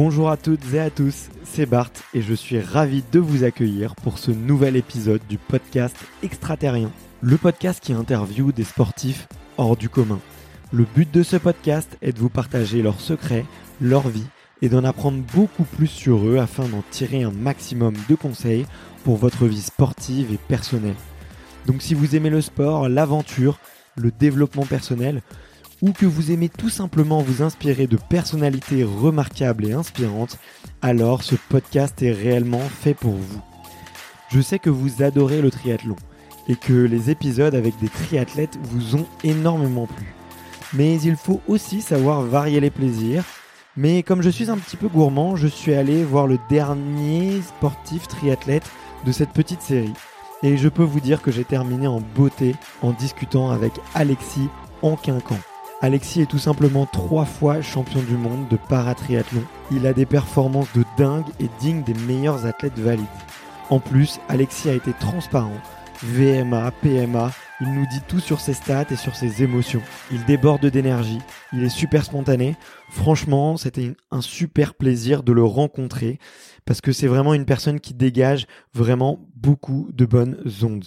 Bonjour à toutes et à tous, c'est Bart et je suis ravi de vous accueillir pour ce nouvel épisode du podcast Extraterrien, le podcast qui interviewe des sportifs hors du commun. Le but de ce podcast est de vous partager leurs secrets, leur vie et d'en apprendre beaucoup plus sur eux afin d'en tirer un maximum de conseils pour votre vie sportive et personnelle. Donc si vous aimez le sport, l'aventure, le développement personnel, ou que vous aimez tout simplement vous inspirer de personnalités remarquables et inspirantes, alors ce podcast est réellement fait pour vous. Je sais que vous adorez le triathlon et que les épisodes avec des triathlètes vous ont énormément plu. Mais il faut aussi savoir varier les plaisirs. Mais comme je suis un petit peu gourmand, je suis allé voir le dernier sportif triathlète de cette petite série. Et je peux vous dire que j'ai terminé en beauté en discutant avec Alexis Anquincan. Alexis est tout simplement trois fois champion du monde de paratriathlon. Il a des performances de dingue et digne des meilleurs athlètes valides. En plus, Alexis a été transparent. VMA, PMA, il nous dit tout sur ses stats et sur ses émotions. Il déborde d'énergie, il est super spontané. Franchement, c'était un super plaisir de le rencontrer parce que c'est vraiment une personne qui dégage vraiment beaucoup de bonnes ondes.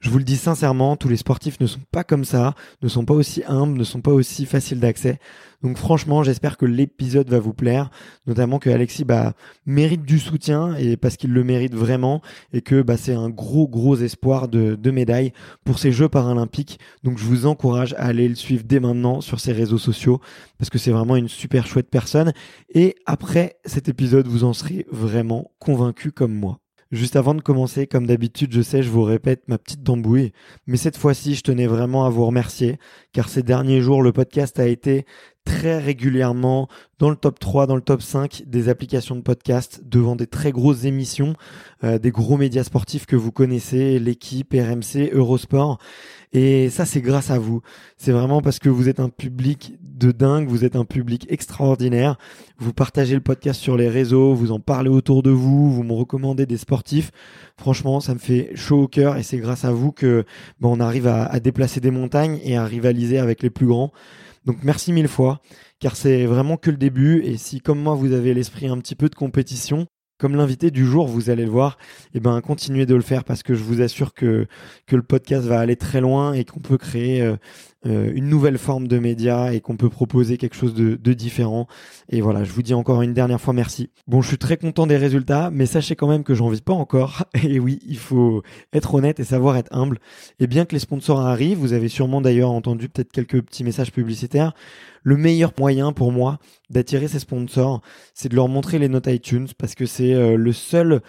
Je vous le dis sincèrement, tous les sportifs ne sont pas comme ça, ne sont pas aussi humbles, ne sont pas aussi faciles d'accès. Donc franchement, j'espère que l'épisode va vous plaire, notamment que Alexis bah, mérite du soutien et parce qu'il le mérite vraiment et que bah, c'est un gros gros espoir de, de médaille pour ces Jeux paralympiques. Donc je vous encourage à aller le suivre dès maintenant sur ses réseaux sociaux parce que c'est vraiment une super chouette personne. Et après cet épisode, vous en serez vraiment convaincu comme moi. Juste avant de commencer, comme d'habitude, je sais, je vous répète ma petite tambouille, mais cette fois-ci, je tenais vraiment à vous remercier, car ces derniers jours, le podcast a été très régulièrement dans le top 3, dans le top 5 des applications de podcast, devant des très grosses émissions, euh, des gros médias sportifs que vous connaissez, l'équipe, RMC, Eurosport. Et ça, c'est grâce à vous. C'est vraiment parce que vous êtes un public de dingue, vous êtes un public extraordinaire. Vous partagez le podcast sur les réseaux, vous en parlez autour de vous, vous me recommandez des sportifs. Franchement, ça me fait chaud au cœur et c'est grâce à vous que bon, on arrive à déplacer des montagnes et à rivaliser avec les plus grands. Donc merci mille fois, car c'est vraiment que le début. Et si, comme moi, vous avez l'esprit un petit peu de compétition, comme l'invité du jour, vous allez le voir, eh ben continuez de le faire parce que je vous assure que que le podcast va aller très loin et qu'on peut créer euh, une nouvelle forme de média et qu'on peut proposer quelque chose de, de, différent. Et voilà, je vous dis encore une dernière fois merci. Bon, je suis très content des résultats, mais sachez quand même que j'en vis pas encore. Et oui, il faut être honnête et savoir être humble. Et bien que les sponsors arrivent, vous avez sûrement d'ailleurs entendu peut-être quelques petits messages publicitaires. Le meilleur moyen pour moi d'attirer ces sponsors, c'est de leur montrer les notes iTunes parce que c'est euh, le seul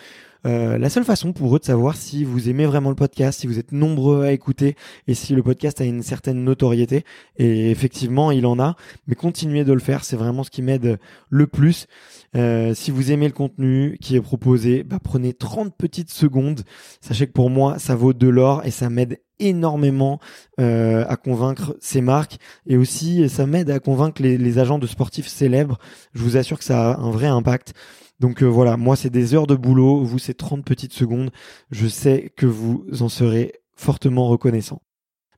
euh, la seule façon pour eux de savoir si vous aimez vraiment le podcast, si vous êtes nombreux à écouter et si le podcast a une certaine notoriété. Et effectivement, il en a, mais continuez de le faire, c'est vraiment ce qui m'aide le plus. Euh, si vous aimez le contenu qui est proposé, bah, prenez 30 petites secondes. Sachez que pour moi, ça vaut de l'or et ça m'aide énormément euh, à convaincre ces marques et aussi ça m'aide à convaincre les, les, agents de sportifs célèbres. Je vous assure que ça a un vrai impact. Donc euh, voilà, moi c'est des heures de boulot, vous c'est 30 petites secondes. Je sais que vous en serez fortement reconnaissant.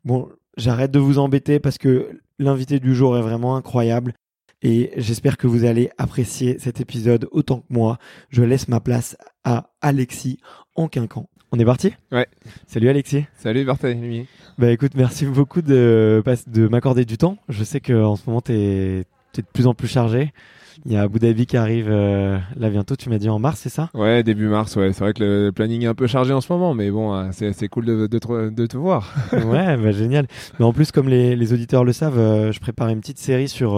Bon, j'arrête de vous embêter parce que l'invité du jour est vraiment incroyable et j'espère que vous allez apprécier cet épisode autant que moi. Je laisse ma place à Alexis en quinquant. On est parti? Ouais. Salut Alexis. Salut Barthélemy. Bah écoute, merci beaucoup de, de m'accorder du temps. Je sais qu'en ce moment, tu es, es, de plus en plus chargé. Il y a Abu Dhabi qui arrive là bientôt. Tu m'as dit en mars, c'est ça? Ouais, début mars. Ouais, c'est vrai que le planning est un peu chargé en ce moment, mais bon, c'est cool de, de, te, de, te, voir. ouais, bah, génial. Mais en plus, comme les, les auditeurs le savent, je prépare une petite série sur.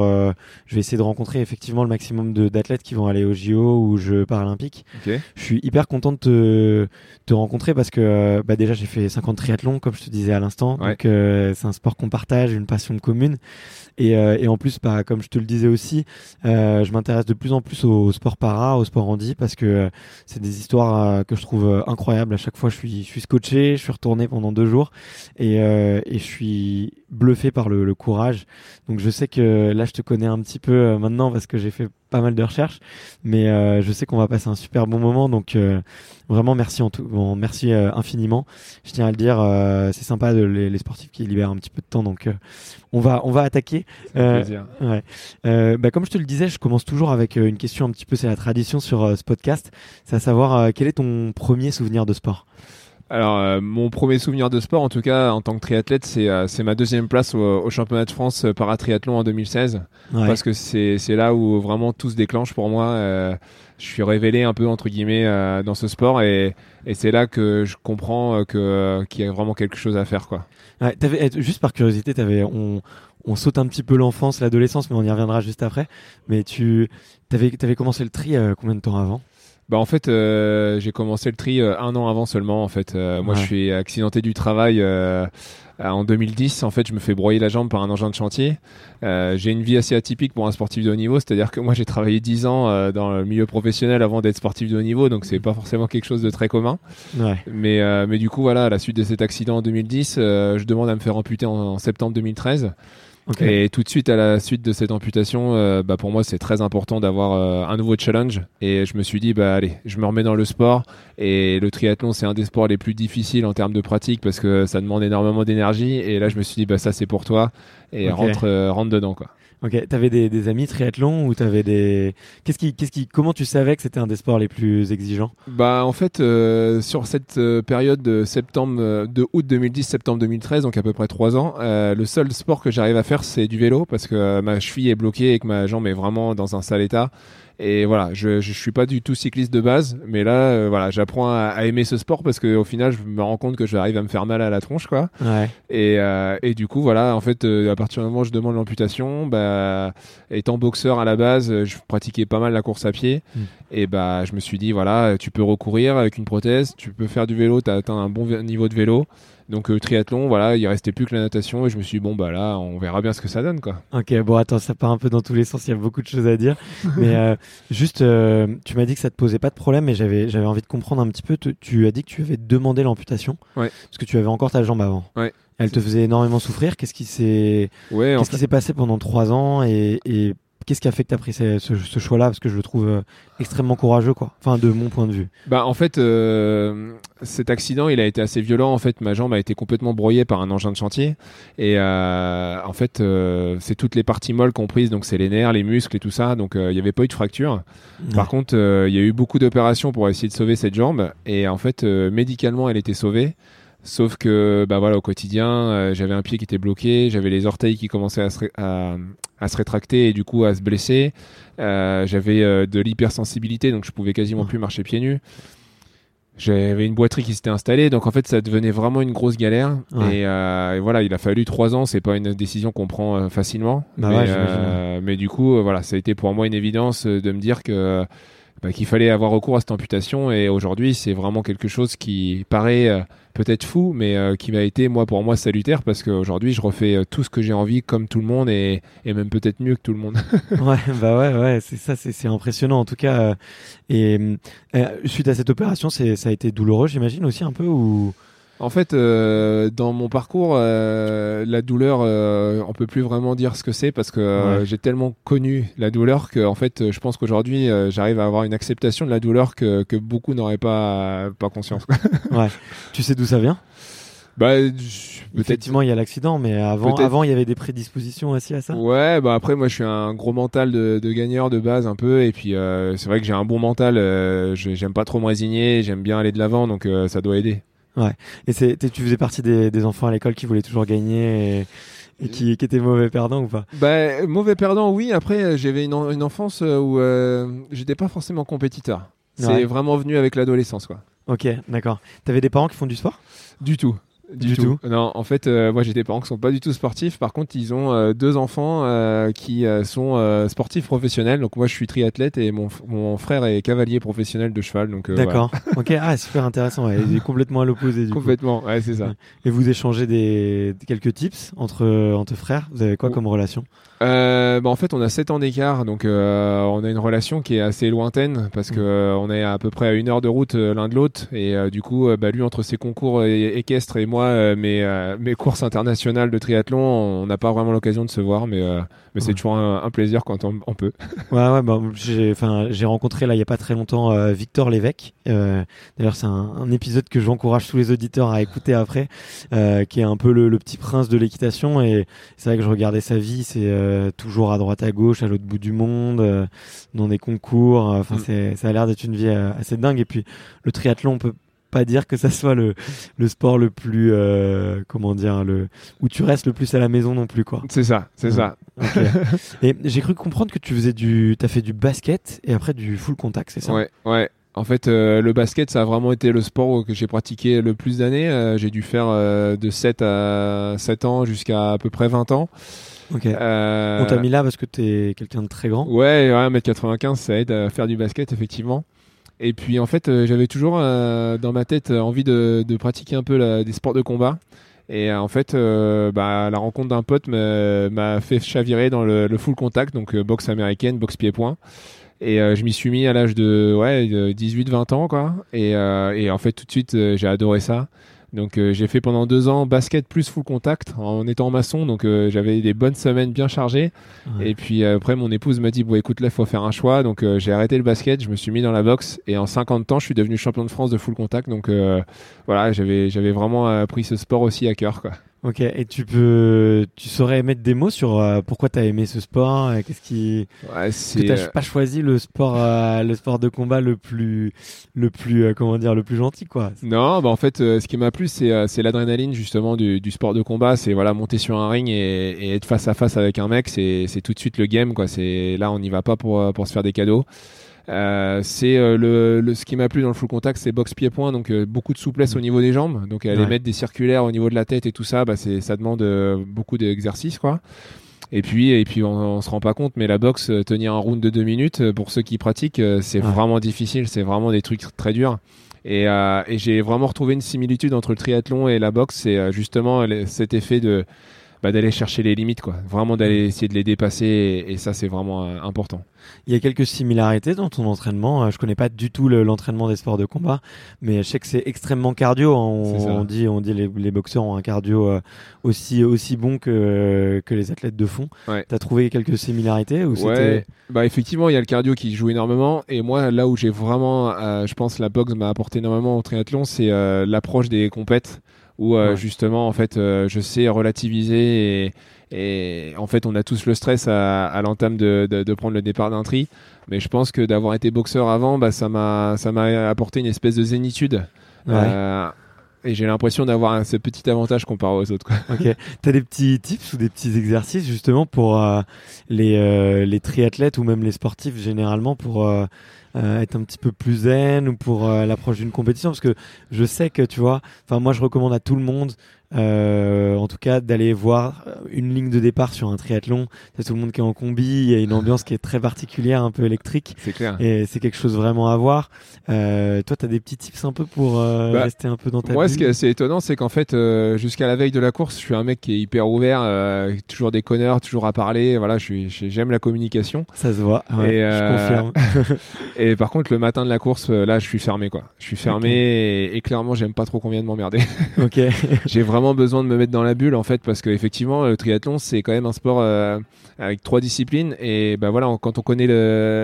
je vais essayer de rencontrer effectivement le maximum d'athlètes qui vont aller au JO ou Jeux paralympiques. Je suis hyper content de te, te rencontrer parce que bah, déjà j'ai fait 50 triathlons comme je te disais à l'instant. Donc c'est un sport qu'on partage, une passion commune. Et, euh, et en plus, bah, comme je te le disais aussi, euh, je m'intéresse de plus en plus au, sport para, au sport handi, parce que euh, c'est des histoires que je trouve incroyables. À chaque fois, je suis, je suis scotché, je suis retourné pendant deux jours, et, et je suis bluffé par le, le, courage. Donc je sais que là, je te connais un petit peu maintenant parce que j'ai fait pas mal de recherches, mais euh, je sais qu'on va passer un super bon moment. Donc euh, vraiment merci en tout, bon, merci euh, infiniment. Je tiens à le dire, c'est sympa de, les, sportifs qui libèrent un petit peu de temps. Donc on va on va attaquer. Ouais. Bah, comme je te le disais, je commence toujours avec une question un petit peu, c'est la tradition sur ce podcast, c'est à savoir quel est ton premier souvenir de sport? Alors, euh, mon premier souvenir de sport, en tout cas, en tant que triathlète, c'est euh, ma deuxième place au, championnat de France euh, paratriathlon en 2016. Parce que c'est là où vraiment tout se déclenche pour moi. je suis révélé un peu, entre guillemets, dans ce sport. Et, et c'est là que je comprends qu'il y a vraiment quelque chose à faire. Quoi. avais, juste par curiosité, avais, on, on saute un petit peu l'enfance, l'adolescence, mais on y reviendra juste après. Mais tu avais, avais commencé le tri combien de temps avant? Bah en fait, euh, j'ai commencé le tri euh, un an avant seulement. En fait, euh, moi, je suis accidenté du travail en 2010. En fait, je me fais broyer la jambe par un engin de chantier. j'ai une vie assez atypique pour un sportif de haut niveau, c'est-à-dire que moi, j'ai travaillé 10 ans dans le milieu professionnel avant d'être sportif de haut niveau, donc c'est pas forcément quelque chose de très commun. Ouais. Mais mais du coup, voilà, à la suite de cet accident en 2010, je demande à me faire amputer en septembre 2013. Et tout de suite à la suite de cette amputation, euh, bah pour moi c'est très important d'avoir euh, un nouveau challenge. Et je me suis dit bah allez, je me remets dans le sport. Et le triathlon c'est un des sports les plus difficiles en termes de pratique parce que ça demande énormément d'énergie. Et là je me suis dit bah ça c'est pour toi et rentre euh, rentre dedans quoi. Ok, t'avais des, amis triathlon ou t'avais des qu'est-ce qui qu'est-ce qui comment tu savais que c'était un des sports les plus exigeants? Bah en fait euh, sur cette euh, période de septembre euh, de août 2010 septembre 2013 donc à peu près trois ans le seul sport que j'arrive à faire c'est du vélo parce que ma cheville est bloquée et que ma jambe est vraiment dans un sale état et voilà, je, je suis pas du tout cycliste de base, mais là, euh, voilà, j'apprends à, aimer ce sport parce qu'au final, je me rends compte que j'arrive à me faire mal à la tronche, quoi. Ouais. Et, euh, et du coup, voilà, en fait, euh, à partir du moment où je demande l'amputation, bah, étant boxeur à la base, je pratiquais pas mal la course à pied. Hmm. Et bah, je me suis dit, voilà, tu peux recourir avec une prothèse, tu peux faire du vélo, tu as atteint un bon niveau de vélo. Donc euh, triathlon, voilà, il restait plus que la natation et je me suis dit bon bah là, on verra bien ce que ça donne quoi. Ok, bon attends, ça part un peu dans tous les sens, il y a beaucoup de choses à dire, mais euh, juste, euh, tu m'as dit que ça te posait pas de problème, mais j'avais j'avais envie de comprendre un petit peu. Tu, as dit que tu avais demandé l'amputation, ouais. parce que tu avais encore ta jambe avant. Ouais. Elle te faisait énormément souffrir. Qu'est-ce qui s'est ouais, qu'est-ce qui s'est passé pendant trois ans et, et Qu'est-ce qui a fait que tu as pris ce, ce, choix-là? Parce que je le trouve euh, extrêmement courageux, quoi. Enfin, de mon point de vue. Bah, en fait, euh, cet accident, il a été assez violent. En fait, ma jambe a été complètement broyée par un engin de chantier. Et euh, en fait, c'est toutes les parties molles comprises. Donc, c'est les nerfs, les muscles et tout ça. Donc, il n'y avait pas eu de fracture. Par contre, il y a eu beaucoup d'opérations pour essayer de sauver cette jambe. Et en fait, médicalement, elle était sauvée. Sauf que, bah voilà, au quotidien, euh, j'avais un pied qui était bloqué, j'avais les orteils qui commençaient à se, à, à se rétracter et du coup à se blesser. Euh, j'avais euh, de l'hypersensibilité, donc je pouvais quasiment plus marcher pieds nus. J'avais une boiterie qui s'était installée, donc en fait ça devenait vraiment une grosse galère. Et, et, voilà, il a fallu trois ans. C'est pas une décision qu'on prend facilement, bah mais, mais, du coup, voilà, ça a été pour moi une évidence de me dire que bah, qu'il fallait avoir recours à cette amputation. Et aujourd'hui, c'est vraiment quelque chose qui paraît peut-être fou, mais euh, qui m'a été, moi, pour moi, salutaire parce qu'aujourd'hui, je refais euh, tout ce que j'ai envie comme tout le monde et, même peut-être mieux que tout le monde. ouais, bah ouais, ouais, c'est ça, c'est impressionnant en tout cas. Euh, et suite à cette opération, ça a été douloureux, j'imagine aussi un peu ou en fait, euh, dans mon parcours, euh, la douleur, euh, on peut plus vraiment dire ce que c'est parce que euh, j'ai tellement connu la douleur que, en fait, je pense qu'aujourd'hui, j'arrive à avoir une acceptation de la douleur que, que beaucoup n'auraient pas pas conscience. ouais. Tu sais d'où ça vient? Bah, Effectivement, il y a l'accident, mais avant, avant, il y avait des prédispositions aussi à ça? Ouais, bah après, moi, je suis un gros mental de, de gagneur de base un peu, et puis c'est vrai que j'ai un bon mental. j'aime pas trop me résigner, j'aime bien aller de l'avant, donc ça doit aider. Ouais. Et c'est, tu faisais partie des, des enfants à l'école qui voulaient toujours gagner. Et qui, qui était mauvais perdant ou pas? Bah, Mauvais perdant, oui. Après, j'avais une, une, enfance où euh, j'étais pas forcément compétiteur. C'est vraiment venu avec l'adolescence, quoi. Ok, d'accord. T'avais des parents qui font du sport? Du tout. Du, tout. Non, en fait, euh, moi j'ai des parents qui sont pas du tout sportifs. Par contre, ils ont euh, deux enfants euh, qui sont sportifs professionnels. Donc moi, je suis triathlète et mon, mon frère est cavalier professionnel de cheval. Donc d'accord. ok, ah super intéressant. Il est complètement à l'opposé. Complètement. Ouais, c'est ça. Et vous échangez des quelques tips entre entre frères? Vous avez quoi comme relation? Bah, en fait, on a 7 ans d'écart, donc on a une relation qui est assez lointaine parce que mm. on est à peu près à une heure de route l'un de l'autre et du coup, bah, lui entre ses concours équestres et moi moi, euh, mes, euh, mes courses internationales de triathlon, on n'a pas vraiment l'occasion de se voir, mais, euh, c'est toujours un, plaisir quand on, peut. Ouais, ouais, bah, j'ai rencontré là il n'y a pas très longtemps Victor Lévesque. D'ailleurs, c'est un, épisode que j'encourage tous les auditeurs à écouter après, qui est un peu le, petit prince de l'équitation. Et c'est vrai que je regardais sa vie, c'est toujours à droite à gauche, à l'autre bout du monde, dans des concours. Enfin, mm. ça a l'air d'être une vie assez dingue. Et puis le triathlon, on peut pas dire que ça soit le, le sport le plus euh, comment dire le où tu restes le plus à la maison non plus quoi. C'est ça, c'est ça. et j'ai cru comprendre que tu faisais du t'as fait du basket et après du full contact, c'est ça? Ouais, ouais. En fait, euh, le basket, ça a vraiment été le sport que j'ai pratiqué le plus d'années. Euh, j'ai dû faire de 7 à 7 ans jusqu'à à peu près 20 ans. Ok. On t'a mis là parce que t'es quelqu'un de très grand? Ouais, ouais 1m95, ça aide à faire du basket, effectivement. Et puis en fait, euh, j'avais toujours euh, dans ma tête euh, envie de, pratiquer un peu des sports de combat. Et en fait, bah, la rencontre d'un pote m'a fait chavirer dans le, full contact, donc boxe américaine, boxe pied-point. Et je m'y suis mis à l'âge de ouais, 18-20 ans, quoi. Et, en fait, tout de suite, j'ai adoré ça. Donc euh, j'ai fait pendant deux ans basket plus full contact en étant maçon, donc euh, j'avais des bonnes semaines bien chargées. Et puis euh, après mon épouse m'a dit bon écoute là il faut faire un choix, donc j'ai arrêté le basket, je me suis mis dans la boxe et en 50 ans je suis devenu champion de France de full contact. Donc voilà j'avais j'avais vraiment pris ce sport aussi à cœur quoi. Ok, et tu peux, tu saurais mettre des mots sur euh, pourquoi tu as aimé ce sport Qu'est-ce qui, ouais, que t'as euh, pas choisi le sport, euh, le sport de combat le plus, le plus, comment dire, le plus gentil quoi Non, bah en fait, ce qui m'a plu, c'est, c'est l'adrénaline justement du, du, sport de combat. C'est voilà, monter sur un ring et, et, être face à face avec un mec, c'est, c'est tout de suite le game quoi. C'est là, on n'y va pas pour, pour se faire des cadeaux. Euh, c'est euh, le, le, ce qui m'a plu dans le full contact, c'est box pied-point, donc euh, beaucoup de souplesse au niveau des jambes. Donc aller mettre des circulaires au niveau de la tête et tout ça, bah, c'est, ça demande beaucoup d'exercices, quoi. Et puis, et puis on, on, se rend pas compte, mais la boxe, tenir un round de deux minutes, pour ceux qui pratiquent, c'est vraiment difficile. C'est vraiment des trucs très durs. Et, et j'ai vraiment retrouvé une similitude entre le triathlon et la boxe. C'est justement cet effet de bah, d'aller chercher les limites, quoi. Vraiment d'aller essayer de les dépasser, et, ça c'est vraiment euh, important. Il y a quelques similarités dans ton entraînement. Euh, je connais pas du tout l'entraînement des sports de combat, mais je sais que c'est extrêmement cardio. Hein. On, dit, on dit les, les boxeurs ont un cardio euh, aussi aussi bon que que les athlètes de fond. Ouais. T'as trouvé quelques similarités ou ouais. Bah effectivement, il y a le cardio qui joue énormément, et moi là où j'ai vraiment, je pense, la boxe m'a apporté énormément au triathlon, c'est l'approche des compètes où euh, justement en fait euh, je sais relativiser et, et, en fait on a tous le stress à, à l'entame de, de, de, prendre le départ d'un tri. Mais je pense que d'avoir été boxeur avant bah, ça m'a ça m'a apporté une espèce de zénitude. Euh, et j'ai l'impression d'avoir ce petit avantage comparé aux autres. Quoi. Ok. T'as des petits tips ou des petits exercices justement pour euh, les, les triathlètes ou même les sportifs généralement pour euh, être un petit peu plus zen ou pour euh, l'approche d'une compétition? Parce que je sais que tu vois enfin moi je recommande à tout le monde euh, en tout cas d'aller voir une ligne de départ sur un triathlon c'est tout le monde qui est en combi il y a une ambiance qui est très particulière un peu électrique. C'est clair. Et c'est quelque chose vraiment à voir. Euh, toi tu as des petits tips un peu pour euh, bah, rester un peu dans ta moi ce qui est assez étonnant c'est qu'en fait jusqu'à la veille de la course je suis un mec qui est hyper ouvert toujours des connards toujours à parler. Voilà je suis j'aime la communication. Ça se voit ouais, et, je confirme. et par contre le matin de la course là je suis fermé quoi. Je suis fermé et, et, clairement j'aime pas trop qu'on vienne m'emmerder. Ok. J'ai vraiment besoin de me mettre dans la bulle en fait parce qu'effectivement le triathlon c'est quand même un sport euh, avec trois disciplines. Et ben voilà quand on connaît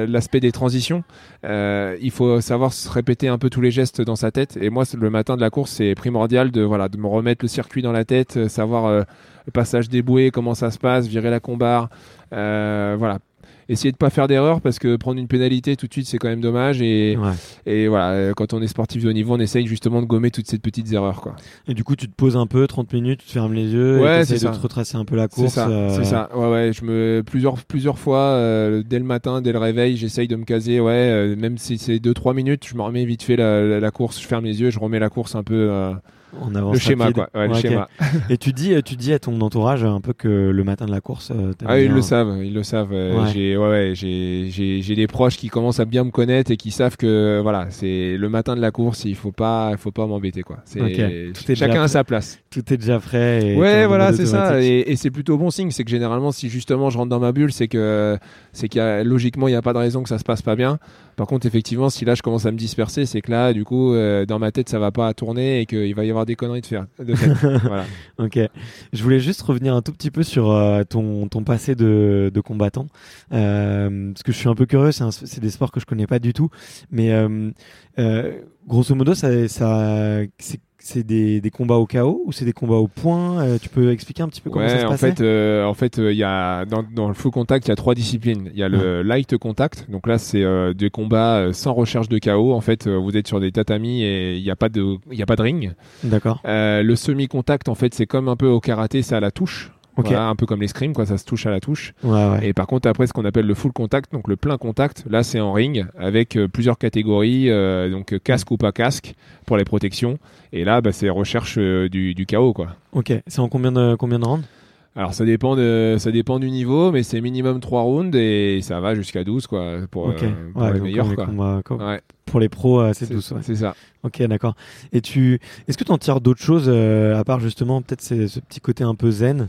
l'aspect des transitions euh, il faut savoir se répéter un peu tous les gestes dans sa tête. Et moi le matin de la course c'est primordial de voilà de me remettre le circuit dans la tête euh, savoir le passage des bouées comment ça se passe virer la combar voilà essayer de pas faire d'erreur parce que prendre une pénalité tout de suite c'est quand même dommage et, Ouais. et voilà euh, quand on est sportif de haut niveau on essaye justement de gommer toutes ces petites erreurs quoi. Et du coup, tu te poses un peu, 30 minutes, tu te fermes les yeux, Ouais, et tu c'est de ça. te retracer un peu la C'est course. ça, euh, c'est ça. Ouais, ouais. Je me plusieurs plusieurs fois euh, dès le matin, dès le réveil, j'essaye de me caser. Ouais, euh, même si c'est 2-3 minutes, je me remets vite fait la, la, la course. Je ferme les yeux, je remets la course un peu. Euh, En avance le schéma rapide. quoi. Ouais, le schéma. Et tu dis, tu dis à ton entourage un peu que le matin de la course, euh, Ah, ils le savent, ils le savent. Euh. J'ai ouais, j'ai des proches qui commencent à bien me connaître et qui savent que voilà, c'est le matin de la course, il faut pas il faut pas m'embêter quoi. C'est chacun à sa place. Tout est déjà frais. Et Ouais, voilà, c'est ça. Et, et c'est plutôt bon signe. C'est que généralement, si justement je rentre dans ma bulle, c'est que c'est qu'il logiquement il n'y a pas de raison que ça se passe pas bien. Par contre, effectivement, si là je commence à me disperser, c'est que là, du coup, euh, dans ma tête, ça va pas tourner et qu'il va y avoir des conneries de faire. De voilà. Ok. Je voulais juste revenir un tout petit peu sur euh, ton, ton passé de, de combattant. Euh, parce que je suis un peu curieux, c'est des sports que je connais pas du tout. Mais euh, euh, grosso modo, ça, ça, c'est c'est des, des combats au chaos ou c'est des combats au point Euh, Tu peux expliquer un petit peu comment ça se en passait? fait, euh, en fait, euh, il y a dans, dans le full contact, il y a trois disciplines. Il y a le light contact, donc là c'est euh, des combats euh, sans recherche de KO. En fait, euh, vous êtes sur des tatamis et il n'y a pas de, il y a pas de ring. D'accord. Euh, le semi-contact, en fait, c'est comme un peu au karaté, c'est à la touche. Voilà, un peu comme l'escrime, quoi, ça se touche à la touche. Ouais, ouais. Et par contre, après, ce qu'on appelle le full contact, donc le plein contact, là, c'est en ring avec euh, plusieurs catégories, euh, donc euh, casque ou pas casque pour les protections. Et là, bah, c'est recherche euh, du, du KO, quoi. Ok. C'est en combien de combien de rounds? Alors, ça dépend, de, ça dépend du niveau, mais c'est minimum 3 rounds et ça va jusqu'à 12, quoi, pour, Ok. euh, pour Ouais, les meilleurs, les quoi. combats- comme- Ouais, Pour les pros, euh, c'est douce. ouais. c'est ça. Ok, d'accord. Et tu, est-ce que tu en tires d'autres choses euh, à part justement peut-être ce petit côté un peu zen?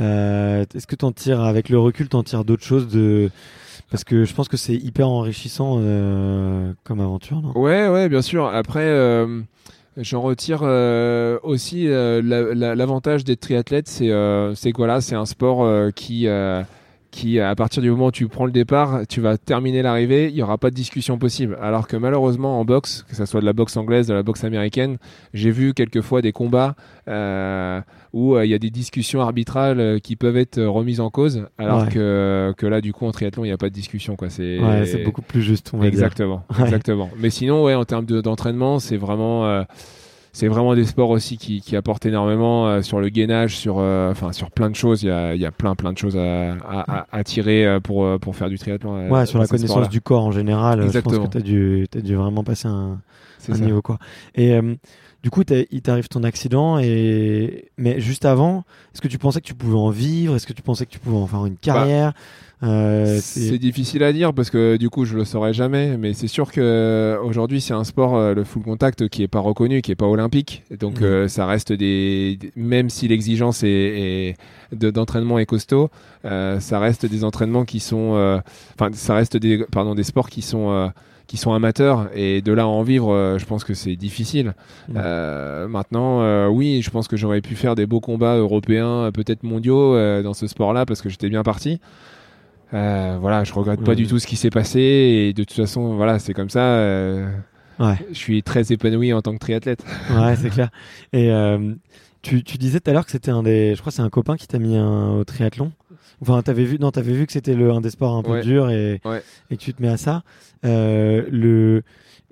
Euh, Est-ce que tu en tires avec le recul, tu en tires d'autres choses de parce que je pense que c'est hyper enrichissant euh, comme aventure, non? Ouais, ouais, bien sûr. Après, euh, j'en retire euh, aussi euh, la- la- l'avantage d'être triathlète, c'est euh, c'est que voilà, c'est un sport qui qui à partir du moment où tu prends le départ, tu vas terminer l'arrivée, il y aura pas de discussion possible. Alors que malheureusement en boxe, que ce soit de la boxe anglaise, de la boxe américaine, j'ai vu quelquefois des combats euh, où euh, il y a des discussions arbitrales euh, qui peuvent être euh, remises en cause, alors Ouais. que que là du coup en triathlon il n'y a pas de discussion quoi. C'est Ouais, c'est beaucoup plus juste, on va dire. Exactement, Ouais. exactement. Mais sinon, ouais, en termes de- d'entraînement, c'est vraiment, euh, c'est vraiment des sports aussi qui, qui apportent énormément euh, sur le gainage, sur, euh, enfin, sur plein de choses. Il y a, il y a plein, plein de choses à, à, à- à tirer euh, pour, pour faire du triathlon. Ouais, sur la connaissance du corps en général, Exactement. je pense que tu as dû, t'as dû vraiment passer un, un niveau quoi. Et euh, du coup, il t'arrive ton accident et mais juste avant, est-ce que tu pensais que tu pouvais en vivre? Est-ce que tu pensais que tu pouvais en faire une carrière? Euh, C'est difficile à dire parce que du coup je le saurais jamais, mais c'est sûr que euh, aujourd'hui c'est un sport euh, le full contact qui est pas reconnu, qui est pas olympique, donc euh, ça reste des, même si l'exigence est, est- de- d'entraînement est costaud, euh, ça reste des entraînements qui sont, enfin ça reste des pardon des sports qui sont qui sont amateurs et de là à en vivre, euh, je pense que c'est difficile. Euh, maintenant, euh, oui, je pense que j'aurais pu faire des beaux combats européens, peut-être mondiaux dans ce sport-là parce que j'étais bien parti. Euh, voilà, je regrette pas du tout ce qui s'est passé et de toute façon, voilà, c'est comme ça. euh, Ouais. je suis très épanoui en tant que triathlète. Ouais, c'est clair. Et euh, tu, tu disais tout à l'heure que c'était un des. Je crois c'est un copain qui t'a mis un, au triathlon. Enfin, t'avais vu, non, t'avais vu que c'était le un des sports un peu Ouais. dur et, Ouais. et que tu te mets à ça. Euh, le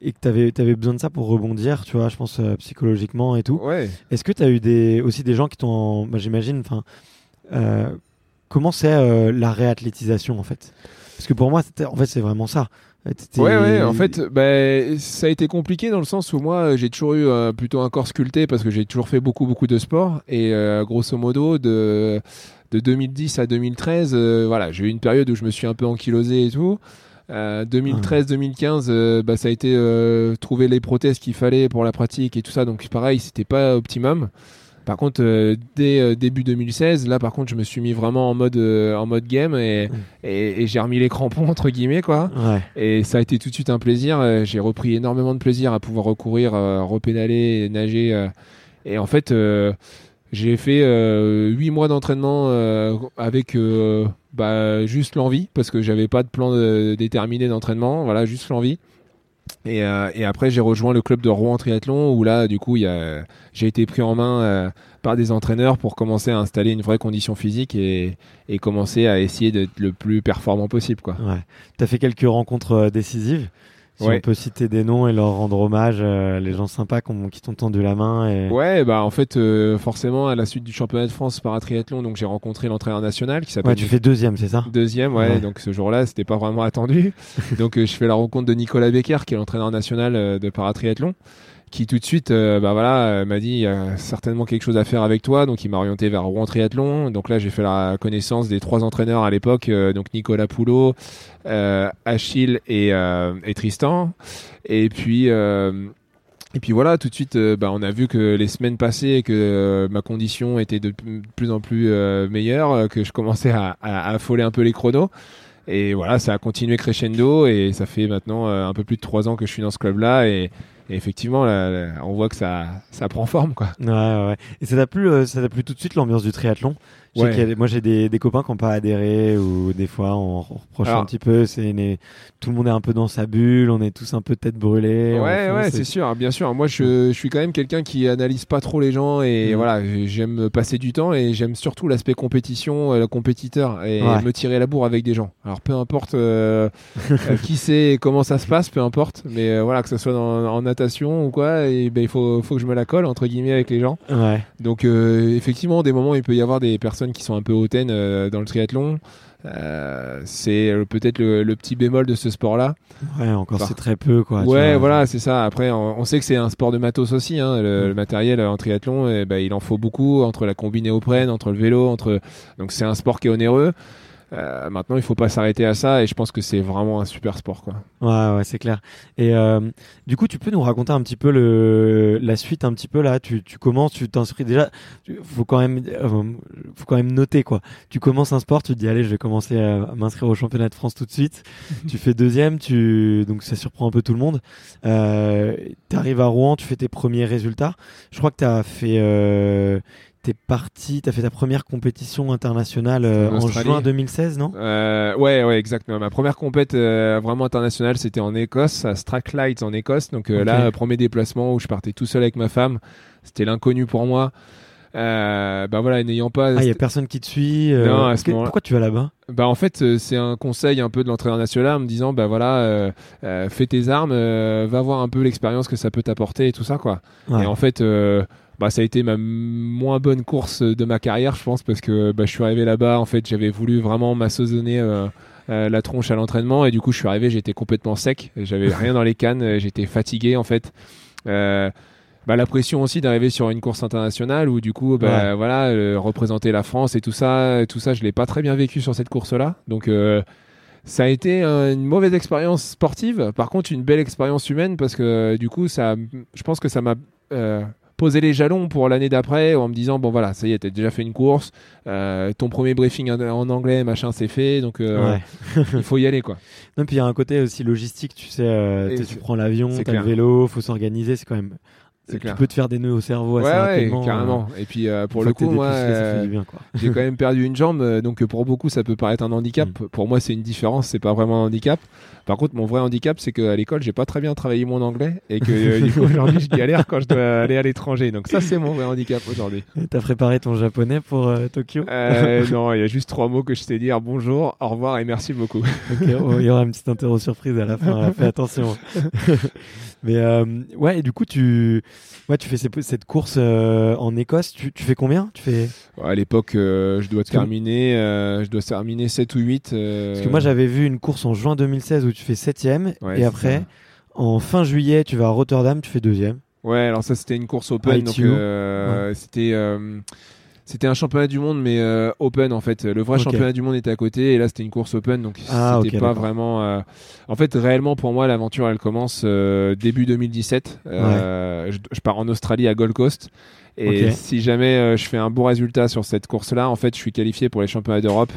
et que t'avais avais besoin de ça pour rebondir, tu vois, je pense euh, psychologiquement et tout. Ouais. Est-ce que t'as eu des aussi des gens qui t'ont, bah, j'imagine, enfin, euh, comment c'est euh, la réathlétisation en fait? Parce que pour moi, en fait, c'est vraiment ça. Ouais, ouais, en fait, bah, ça a été compliqué dans le sens où moi, j'ai toujours eu euh, plutôt un corps sculpté parce que j'ai toujours fait beaucoup, beaucoup de sport. Et euh, grosso modo, de, de 2010 à 2013, euh, voilà, j'ai eu une période où je me suis un peu ankylosé et tout. Euh, 2013-2015, euh, bah, ça a été euh, trouver les prothèses qu'il fallait pour la pratique et tout ça. Donc, pareil, c'était pas optimum. Par contre, euh, dès euh, début 2016, là, par contre, je me suis mis vraiment en mode, euh, en mode game et, Mm. et, et j'ai remis les crampons, entre guillemets, quoi. Ouais. Et ça a été tout de suite un plaisir. J'ai repris énormément de plaisir à pouvoir recourir, repédaler, nager. Et en fait, j'ai fait huit mois d'entraînement avec bah, juste l'envie, parce que j'avais pas de plan déterminé d'entraînement. Voilà, juste l'envie. Et, euh, et après, j'ai rejoint le club de Rouen Triathlon où là, du coup, j'ai été pris en main euh, par des entraîneurs pour commencer à installer une vraie condition physique et, commencer à essayer d'être le plus performant possible. Ouais. Tu fait quelques rencontres euh, décisives. Si Ouais. on peut citer des noms et leur rendre hommage, euh, les gens sympas qu'on- qui t'ont tendu la main. Et... Ouais, bah en fait, euh, forcément, à la suite du championnat de France paratriathlon, donc j'ai rencontré l'entraîneur national qui s'appelle Ouais, tu fais deuxième, c'est ça Deuxième, ouais, Ouais. Donc ce jour-là, c'était pas vraiment attendu. donc euh, je fais la rencontre de Nicolas Becker, qui est l'entraîneur national euh, de paratriathlon, qui tout de suite, euh, bah voilà, euh, m'a dit y a certainement quelque chose à faire avec toi. Donc il m'a orienté vers Rouen Triathlon. Donc là, j'ai fait la connaissance des trois entraîneurs à l'époque, euh, donc Nicolas Poulot, euh, Achille et, Tristan. Et puis. et puis voilà, tout de suite, bah, on a vu que les semaines passaient, que ma condition était de plus en plus meilleure, que je commençais à, affoler un peu les chronos. Et voilà, ça a continué crescendo et ça fait maintenant un peu plus de trois ans que je suis dans ce club-là. Et, et effectivement, là, on voit que ça, ça prend forme. quoi. Ouais, ouais. Et ça t'a plu, euh, ça t'a plu tout de suite l'ambiance du triathlon? Ouais. a Moi, j'ai des, des copains qui n'ont pas adhéré ou des fois on, on reproche Alors- un petit peu. C'est une- tout le monde est un peu dans sa bulle, on est tous un peu tête brûlée. Ouais, c'est sûr, bien sûr. Moi, je, je suis quand même quelqu'un qui analyse pas trop les gens et Mm. voilà, j'aime passer du temps et j'aime surtout l'aspect compétition, euh, le compétiteur et Ouais. me tirer la bourre avec des gens. Alors, peu importe euh, euh, qui c'est et comment ça se passe, peu importe, mais euh, voilà, que ce soit dans- en natation ou quoi, et ben il faut, faut que je me la colle entre guillemets avec les gens. Ouais. Donc, euh, effectivement, des moments, il peut y avoir des personnes qui sont un peu hautaines euh, dans le triathlon. Euh, c'est peut-être le, le petit bémol de ce sport-là. Ouais, encore c'est très peu quoi. Ouais, vois. voilà, c'est ça. Après, on, on sait que c'est un sport de matos aussi. Hein, le, le matériel en triathlon, eh ben, il en faut beaucoup entre la combi néoprène, entre le vélo, entre. Donc c'est un sport qui est onéreux. Euh, maintenant, il faut pas s'arrêter à ça, et je pense que c'est vraiment un super sport, quoi. Ouais, ouais, c'est clair. Et euh, du coup, tu peux nous raconter un petit peu le, la suite, un petit peu là? Tu, tu commences, tu t'inscris déjà. tu- Faut quand même, euh, faut quand même noter quoi. Tu commences un sport, tu te dis allez, je vais commencer à m'inscrire au championnat de France tout de suite. tu fais deuxième, tu donc ça surprend un peu tout le monde. Euh, T'arrives à Rouen, tu fais tes premiers résultats. Je crois que t'as fait. T'es parti, t'as fait ta première compétition internationale euh, En juin 2016, non? Euh, ouais, ouais, exactement. Ma première compète euh, vraiment internationale, c'était en Écosse, à Strathclyde en Écosse. Donc euh, Ok. là, premier déplacement où je partais tout seul avec ma femme. C'était l'inconnu pour moi. Euh, bah voilà, n'ayant pas. Ah, il y a personne qui te suit. euh, Non, à ce pourquoi tu vas là-bas? Bah en fait c'est un conseil un peu de l'entraîneur national en me disant bah voilà euh, fais tes armes va voir un peu l'expérience que ça peut t'apporter et tout ça quoi Ouais. et en fait bah ça a été ma moins bonne course de ma carrière je pense parce que bah, je suis arrivé là-bas en fait j'avais voulu vraiment m'assaisonner euh, euh, la tronche à l'entraînement et du coup je suis arrivé j'étais complètement sec j'avais rien dans les cannes euh, j'étais fatigué en fait euh, bah, la pression aussi d'arriver sur une course internationale où du coup bah, Ouais. voilà euh, représenter la France et tout ça tout ça je l'ai pas très bien vécu sur cette course là donc euh, ça a été euh, une mauvaise expérience sportive par contre une belle expérience humaine parce que euh, du coup ça je pense que ça m'a posé les jalons pour l'année d'après en me disant bon voilà ça y est t'as déjà fait une course euh, ton premier briefing en, anglais machin c'est fait donc euh, Ouais. il faut y aller quoi Non, puis il y a un côté aussi logistique, tu sais, euh, tu prends l'avion, t'as le vélo, faut s'organiser, c'est quand même. Tu clair. peux te faire des nœuds au cerveau assez ouais, ouais rapidement. carrément et puis euh, euh, pour le coup moi euh. J'ai quand même perdu une jambe, euh, donc euh, pour beaucoup ça peut paraître un handicap. Mm. Pour moi c'est une différence, c'est pas vraiment un handicap. Par contre mon vrai handicap c'est qu'à l'école j'ai pas très bien travaillé mon anglais et que euh, du coup aujourd'hui je galère quand je dois aller à l'étranger. Donc ça c'est mon vrai handicap aujourd'hui. T'as préparé ton japonais pour euh, Tokyo? Euh, non, il y a juste trois mots que je sais dire bonjour, au revoir et merci beaucoup. Oh, il y aura une petite interro surprise à la fin, fais attention. Mais euh, ouais, et du coup, tu, ouais, tu fais ces- cette course euh, en Écosse, tu, tu fais combien? Tu fais À l'époque euh, je dois terminer, euh, je dois terminer 7 ou 8. euh, Parce que moi, j'avais vu une course en juin 2016 où tu fais septième, Ouais, et c'est après, en fin juillet, tu vas à Rotterdam, tu fais deuxième. Ouais, alors ça c'était une course open, donc euh, c'était euh, c'était un championnat du monde mais euh, open en fait. Le vrai championnat du monde était à côté et là c'était une course open donc Ah, c'était pas vraiment. euh, En fait réellement pour moi l'aventure elle commence euh, début 2017. Euh, je, je pars en Australie à Gold Coast. Et si jamais je fais un bon résultat sur cette course-là, en fait, je suis qualifié pour les championnats d'Europe.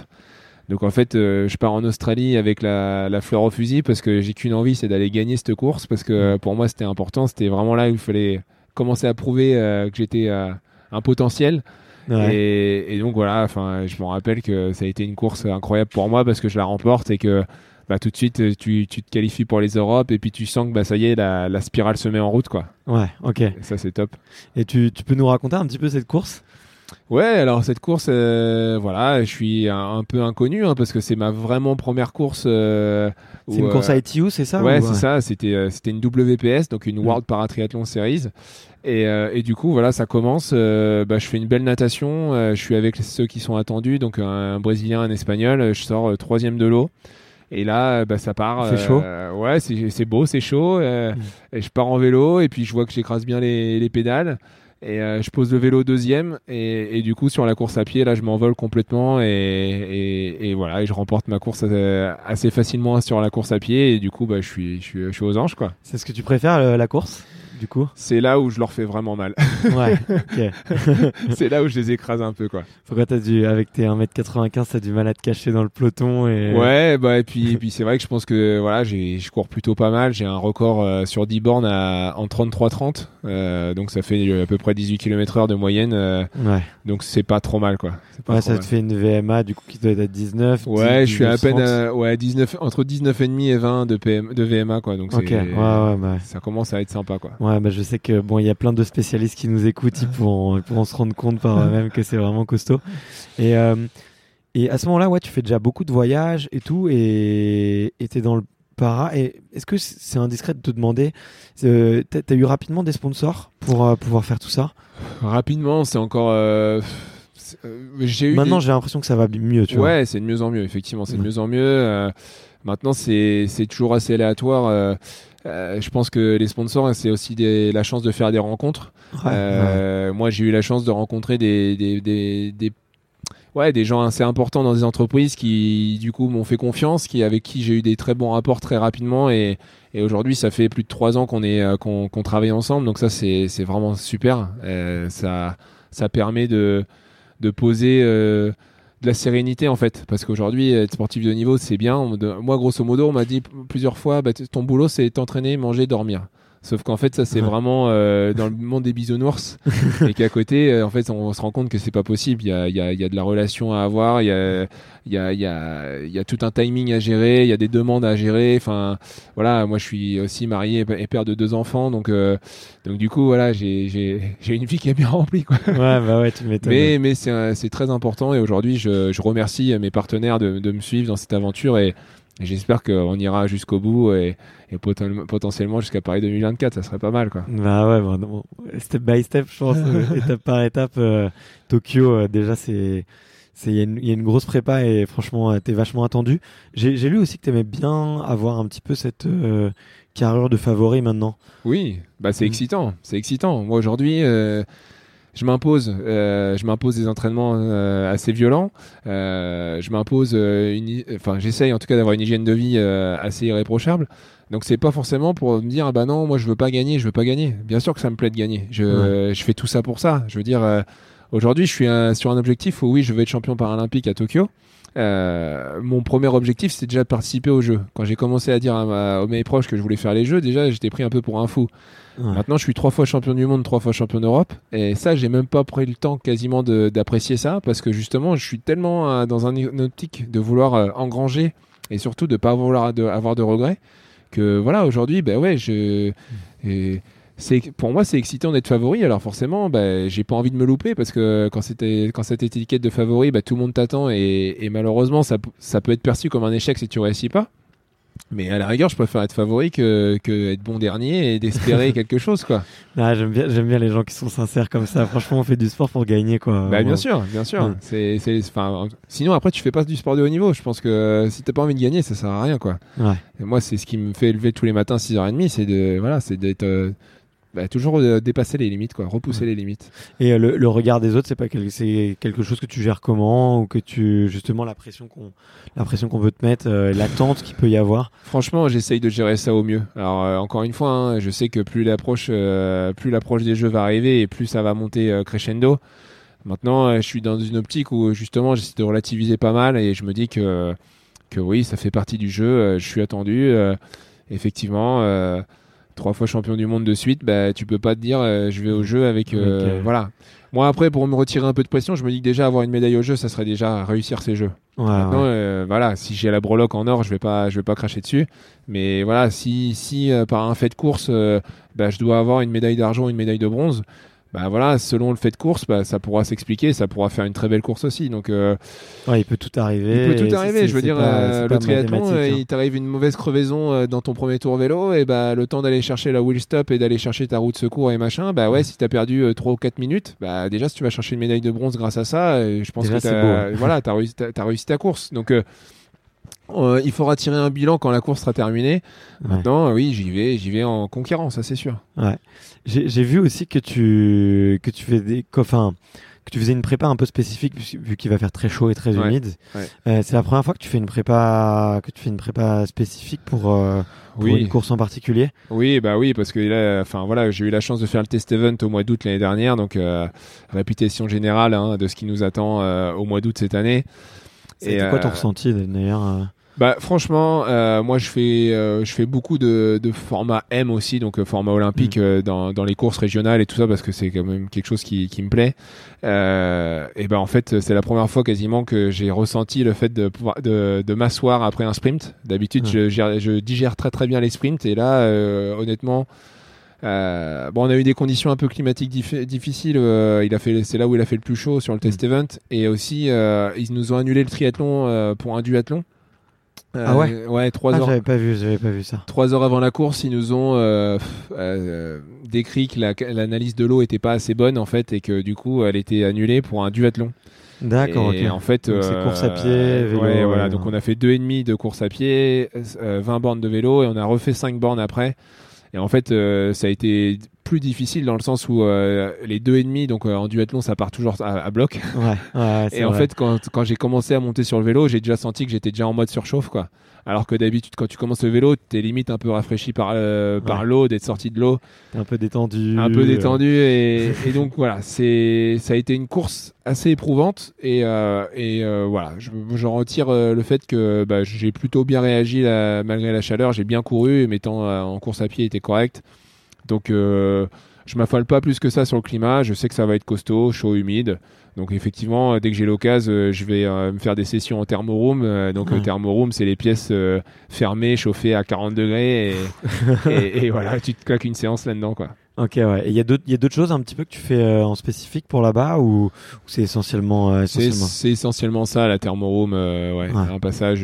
Donc en fait, euh, je pars en Australie avec la, la fleur au fusil parce que j'ai qu'une envie, c'est d'aller gagner cette course parce que euh, pour moi c'était important. C'était vraiment là où il fallait commencer à prouver euh, que j'étais euh, un potentiel. Ouais. Et, et donc voilà, enfin, je me rappelle que ça a été une course incroyable pour moi parce que je la remporte et que bah, tout de suite, tu, tu, te qualifies pour les Europes et puis tu sens que bah, ça y est, la, la spirale se met en route. Quoi. Ouais, ok. Et ça, c'est top. Et tu, tu peux nous raconter un petit peu cette course? Ouais, alors cette course, euh, voilà, je suis un, peu inconnu hein, parce que c'est ma vraiment première course. Euh, c'est une course à ITU, c'est ça Ouais, c'est ça. C'était c'était une WPS, donc une mm. World Paratriathlon Series. Et, et, du coup, voilà, ça commence. bah, je fais une belle natation. je suis avec ceux qui sont attendus, donc un, Brésilien, un Espagnol. Je sors troisième de l'eau. Et là, bah, ça part. C'est chaud. Ouais, c'est beau, c'est chaud. Mm. Et je pars en vélo et puis je vois que j'écrase bien les, les pédales. Et euh, je pose le vélo deuxième et, du coup sur la course à pied là je m'envole complètement et, et, et, voilà et je remporte ma course euh, assez facilement sur la course à pied et du coup bah, je, suis, je, suis, je suis aux anges quoi. C'est ce que tu préfères la course? Du coup C'est là où je leur fais vraiment mal. Ouais, ok. c'est là où je les écrase un peu, quoi. Pourquoi t'as dû, avec tes 1m95, t'as du mal à te cacher dans le peloton et... Ouais, bah, et puis, et puis c'est vrai que je pense que, voilà, j'ai, je cours plutôt pas mal. J'ai un record euh, sur 10 bornes à, en 33-30. Euh, donc ça fait à peu près 18 km heure de moyenne. Euh, ouais. Donc c'est pas trop mal, quoi. Pas ouais, ça te fait une VMA, du coup, qui doit être à 19. Ouais, je suis à peine, à, ouais, 19, entre 19,5 et 20 de, PM, de VMA, quoi. Donc ouais, bah. ça commence à être sympa, quoi. Ouais, bah, je sais que bon, il y a plein de spécialistes qui nous écoutent, ils pourront, ils pourront se rendre compte par eux-mêmes que c'est vraiment costaud. Et, euh, et à ce moment-là, ouais, tu fais déjà beaucoup de voyages et tout, et tu es dans le para. Et est-ce que c'est indiscret de te demander, euh, tu as eu rapidement des sponsors pour euh, pouvoir faire tout ça? Rapidement, c'est encore. Euh, eu Maintenant, j'ai l'impression que ça va mieux. Tu ouais, c'est de mieux en mieux, effectivement, c'est de mieux en mieux. maintenant, c'est toujours assez aléatoire. Euh, je pense que les sponsors, c'est aussi des, la chance de faire des rencontres. euh, Moi, j'ai eu la chance de rencontrer des, des, des, des, ouais, des gens assez importants dans des entreprises qui, du coup, m'ont fait confiance, qui, avec qui j'ai eu des très bons rapports très rapidement. Et, et aujourd'hui, ça fait plus de trois ans qu'on est euh, travaille ensemble. Donc ça, c'est vraiment super. Euh, ça, ça permet de, de poser de la sérénité en fait. Parce qu'aujourd'hui être sportif de niveau c'est bien. Moi grosso modo on m'a dit plusieurs fois bah, ton boulot c'est t'entraîner manger dormir Sauf qu'en fait, ça c'est vraiment euh, dans le monde des bisounours et qu'à côté, euh, en fait, on, se rend compte que c'est pas possible. Il y a, y, a, y a, de la relation à avoir, il y a, y, a, y, a, y a tout un timing à gérer, il y a des demandes à gérer. Enfin, voilà, moi je suis aussi marié et père de deux enfants, donc euh, donc du coup, voilà, j'ai une vie qui est bien remplie. Quoi. Ouais, bah ouais, tu m'étonnes. Mais mais c'est très important et aujourd'hui, je, je remercie mes partenaires de, de me suivre dans cette aventure et j'espère qu'on ira jusqu'au bout et, et potentiellement jusqu'à Paris 2024, ça serait pas mal quoi. Bah ouais, bon, step by step, je pense, euh, étape par étape. Euh, Tokyo, euh, déjà c'est il y, y, a une grosse prépa et franchement t'es vachement attendu. J'ai lu aussi que t'aimais bien avoir un petit peu cette carrure de favori maintenant. Oui, bah c'est mm. excitant, c'est excitant. Moi aujourd'hui je m'impose, euh, je m'impose des entraînements euh, assez violents. Euh, je m'impose, une, enfin, j'essaye en tout cas d'avoir une hygiène de vie assez irréprochable. Donc c'est pas forcément pour me dire ah bah non, moi je veux pas gagner, je veux pas gagner. Bien sûr que ça me plaît de gagner. Je, je fais tout ça pour ça. Je veux dire, aujourd'hui je suis sur un objectif où oui, je veux être champion paralympique à Tokyo. Euh, mon premier objectif, c'était déjà de participer aux Jeux. Quand j'ai commencé à dire à, ma, mes proches que je voulais faire les Jeux, déjà, j'étais pris un peu pour un fou. Maintenant, je suis trois fois champion du monde, trois fois champion d'Europe. Et ça, j'ai même pas pris le temps quasiment d'apprécier ça parce que justement, je suis tellement euh, dans un, une optique de vouloir euh, engranger et surtout de pas vouloir de, avoir de regrets que voilà, aujourd'hui, ben ouais, je. Et, pour moi c'est excitant d'être favori alors forcément bah, j'ai pas envie de me louper parce que quand c'était quand cette étiquette de favori bah, tout le monde t'attend et, malheureusement ça, ça peut être perçu comme un échec si tu réussis pas mais à la rigueur, je préfère être favori que, que être bon dernier et d'espérer quelque chose, quoi. Ah, j'aime bien, j'aime bien les gens qui sont sincères comme ça. Franchement, on fait du sport pour gagner, quoi. Bah, bien sûr, bien sûr. C'est, c'est, sinon après, tu fais pas du sport de haut niveau. Je pense que si t'as pas envie de gagner, ça sert à rien, quoi. Ouais. Et moi, c'est ce qui me fait lever tous les matins à 6h30, c'est de, voilà, c'est d'être, euh, bah, toujours euh, dépasser les limites, quoi, repousser les limites. Et euh, le, regard des autres, c'est pas c'est quelque chose que tu gères comment ou que tu justement la pression qu'on la pression qu'on veut te mettre, euh, l'attente qu'il peut y avoir? Franchement, j'essaye de gérer ça au mieux. Alors encore une fois, hein, je sais que plus l'approche plus l'approche des jeux va arriver et plus ça va monter crescendo. Maintenant, je suis dans une optique où justement j'essaie de relativiser pas mal et je me dis que que oui, ça fait partie du jeu. je suis attendu. effectivement trois fois champion du monde de suite, bah, tu peux pas te dire euh, je vais au jeu avec. euh. Voilà. Moi, après, pour me retirer un peu de pression, je me dis que déjà avoir une médaille au jeu, ça serait déjà réussir ces jeux. Ouais, Maintenant, ouais. euh, voilà, si j'ai la breloque en or, je vais pas, je vais pas cracher dessus. Mais voilà, si, si par un fait de course, bah, je dois avoir une médaille d'argent, une médaille de bronze, bah voilà, selon le fait de course, bah, ça pourra s'expliquer, ça pourra faire une très belle course aussi. Donc, euh, Ouais, il peut tout arriver. il peut tout arriver. Je veux dire, pas- euh, le triathlon, euh, hein. il t'arrive une mauvaise crevaison dans ton premier tour vélo, et bah le temps d'aller chercher la wheel stop et d'aller chercher ta roue de secours et machin, bah ouais, si t'as perdu euh, 3 ou 4 minutes, bah déjà si tu vas chercher une médaille de bronze grâce à ça, je pense Déjà, que t'as, beau, hein. voilà, t'as réussi, t'as réussi ta course. Donc euh, il faudra tirer un bilan quand la course sera terminée. Ouais. Maintenant, oui, j'y vais, j'y vais en conquérant, ça c'est sûr. J'ai j'ai vu aussi que tu que tu fais des que- enfin que tu faisais une prépa un peu spécifique vu- qu'il va faire très chaud et très Ouais, humide. Euh, c'est la première fois que tu fais une prépa que tu fais une prépa spécifique pour, euh, pour Oui. une course en particulier. Oui, bah oui, parce que là, enfin voilà, j'ai eu la chance de faire le test event au mois d'août l'année dernière, donc réputation générale hein, de ce qui nous attend au mois d'août cette année. C'était quoi ton ressenti d'ailleurs Bah franchement, euh, moi je fais, euh, je fais beaucoup de, de format M aussi, donc euh, format olympique Mm. dans, dans les courses régionales et tout ça parce que c'est quand même quelque chose qui, qui me plaît. Et ben en fait c'est la première fois quasiment que j'ai ressenti le fait de pouvoir de, de m'asseoir après un sprint. D'habitude Mm. je, gère- je digère très très bien les sprints et là honnêtement. Euh, bon, on a eu des conditions un peu climatiques dif- difficiles. euh, il a fait, c'est là où il a fait le plus chaud sur le test event, et aussi euh, ils nous ont annulé le triathlon pour un duathlon. Ah ouais Ouais, trois Ah, heures. j'avais pas vu, j'avais pas vu ça. Trois heures avant la course, ils nous ont euh, euh, décrit que la- l'analyse de l'eau était pas assez bonne en fait et que du coup elle était annulée pour un duathlon. D'accord, Et ok. en fait, c'est euh, course à pied, vélo, ouais, voilà. ouais. Donc on a fait deux et demi de course à pied, euh, 20 bornes de vélo et on a refait 5 bornes après. Et en fait, euh, ça a été plus difficile dans le sens où euh, les deux et demi, donc euh, en duathlon, ça part toujours à, à bloc. Ouais, ouais, c'est Et en vrai. fait, quand, quand j'ai commencé à monter sur le vélo, j'ai déjà senti que j'étais déjà en mode surchauffe, quoi. Alors que d'habitude, quand tu commences le vélo, t'es limite un peu rafraîchi par, euh, par Ouais. l'eau, d'être sorti de l'eau un peu détendu. un peu détendu et, et donc voilà c'est ça a été une course assez éprouvante et, euh, et euh, voilà je, j'en retire le fait que bah, j'ai plutôt bien réagi là, malgré la chaleur j'ai bien couru et mes temps en course à pied étaient corrects donc euh, je m'affole pas plus que ça sur le climat je sais que ça va être costaud chaud humide donc effectivement euh, dès que j'ai l'occasion euh, je vais me faire des sessions en thermoroom donc Ouais. le thermoroom c'est les pièces fermées chauffées à 40 degrés et, et, et voilà tu te claques une séance là dedans quoi Ok, ouais. Et il y a d'autres, choses un petit peu que tu fais euh, en spécifique pour là-bas ou, ou c'est essentiellement, euh, C'est essentiellement... c'est essentiellement ça, la thermoroom, euh, ouais, Ouais. un passage.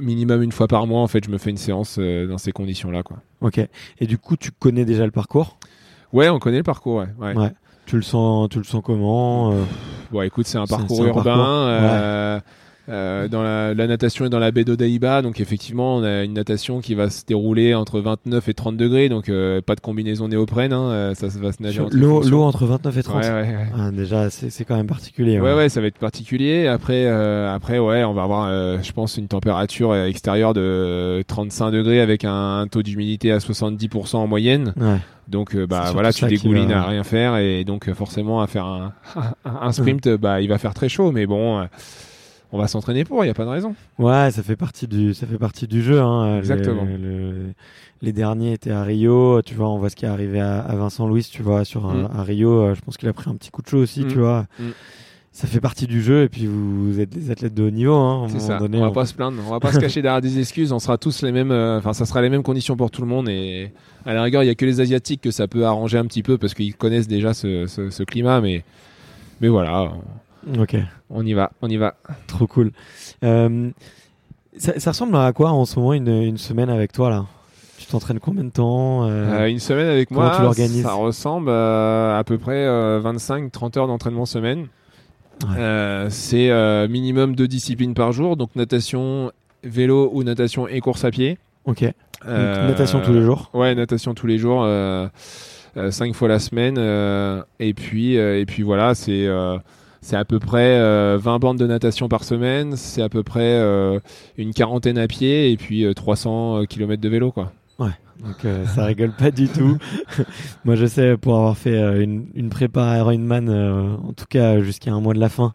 Minimum une fois par mois, en fait, je me fais une séance euh, dans ces conditions-là, quoi. Ok. Et du coup, tu connais déjà le parcours? Ouais, on connaît le parcours, ouais. ouais. Ouais. Tu le sens, tu le sens comment euh, Bon, écoute, c'est un parcours un urbain. parcours, euh, euh, dans la, la natation est dans la baie d'Odaïba, donc effectivement, on a une natation qui va se dérouler entre 29 et 30 degrés, donc euh, pas de combinaison néoprène, hein, euh, ça, ça va se nager L'eau, l'eau entre 29 et 30 Ouais, ouais, ouais. Ah, Déjà, c'est, c'est quand même particulier. Ouais, ouais, ça va être particulier. Après, euh, après, ouais, on va avoir, euh, je pense, une température euh, extérieure de 35 degrés avec un taux d'humidité à 70% en moyenne. Ouais. Donc, bah voilà, tu dégoulines va- à rien faire et donc forcément à faire un, un sprint, bah il va faire très chaud, mais bon. On va s'entraîner pour, il n'y a pas de raison. Ouais, ça fait partie du, ça fait partie du jeu. Hein. Exactement. Le- le- les derniers étaient à Rio. Tu vois, on voit ce qui est arrivé à, à Vincent Louis. Tu vois, sur un- Mm. à Rio, euh, je pense qu'il a pris un petit coup de chaud aussi. Mm. Tu vois, Mm. ça fait partie du jeu. Et puis vous, vous êtes des athlètes de haut niveau. Hein, C'est ça. donné, on va on- pas se plaindre, on va pas se cacher derrière des excuses. On sera tous les mêmes. euh, Enfin, ça sera les mêmes conditions pour tout le monde. Et à la rigueur, il y a que les asiatiques que ça peut arranger un petit peu parce qu'ils connaissent déjà ce, ce- ce climat. Mais mais voilà, Ok, on y va, on y va. trop cool. Euh, ça, ça ressemble à quoi en ce moment une, une semaine avec toi là? Tu t'entraînes combien de temps euh, Euh, une semaine avec moi, tu l'organises? ça ressemble à à peu près 25-30 heures d'entraînement semaine. Ouais. Euh, c'est euh, minimum deux disciplines par jour, donc natation vélo ou natation et course à pied. Ok. natation tous les jours? Ouais, natation tous les jours. cinq fois la semaine et puis et puis voilà c'est c'est à peu près 20 bandes de natation par semaine, c'est à peu près une quarantaine à pied et puis 300 km de vélo quoi. Ouais. Donc euh, ça rigole pas du tout. Moi je sais pour avoir fait euh, une, une prépa Ironman, euh, en tout cas jusqu'à un mois de la fin,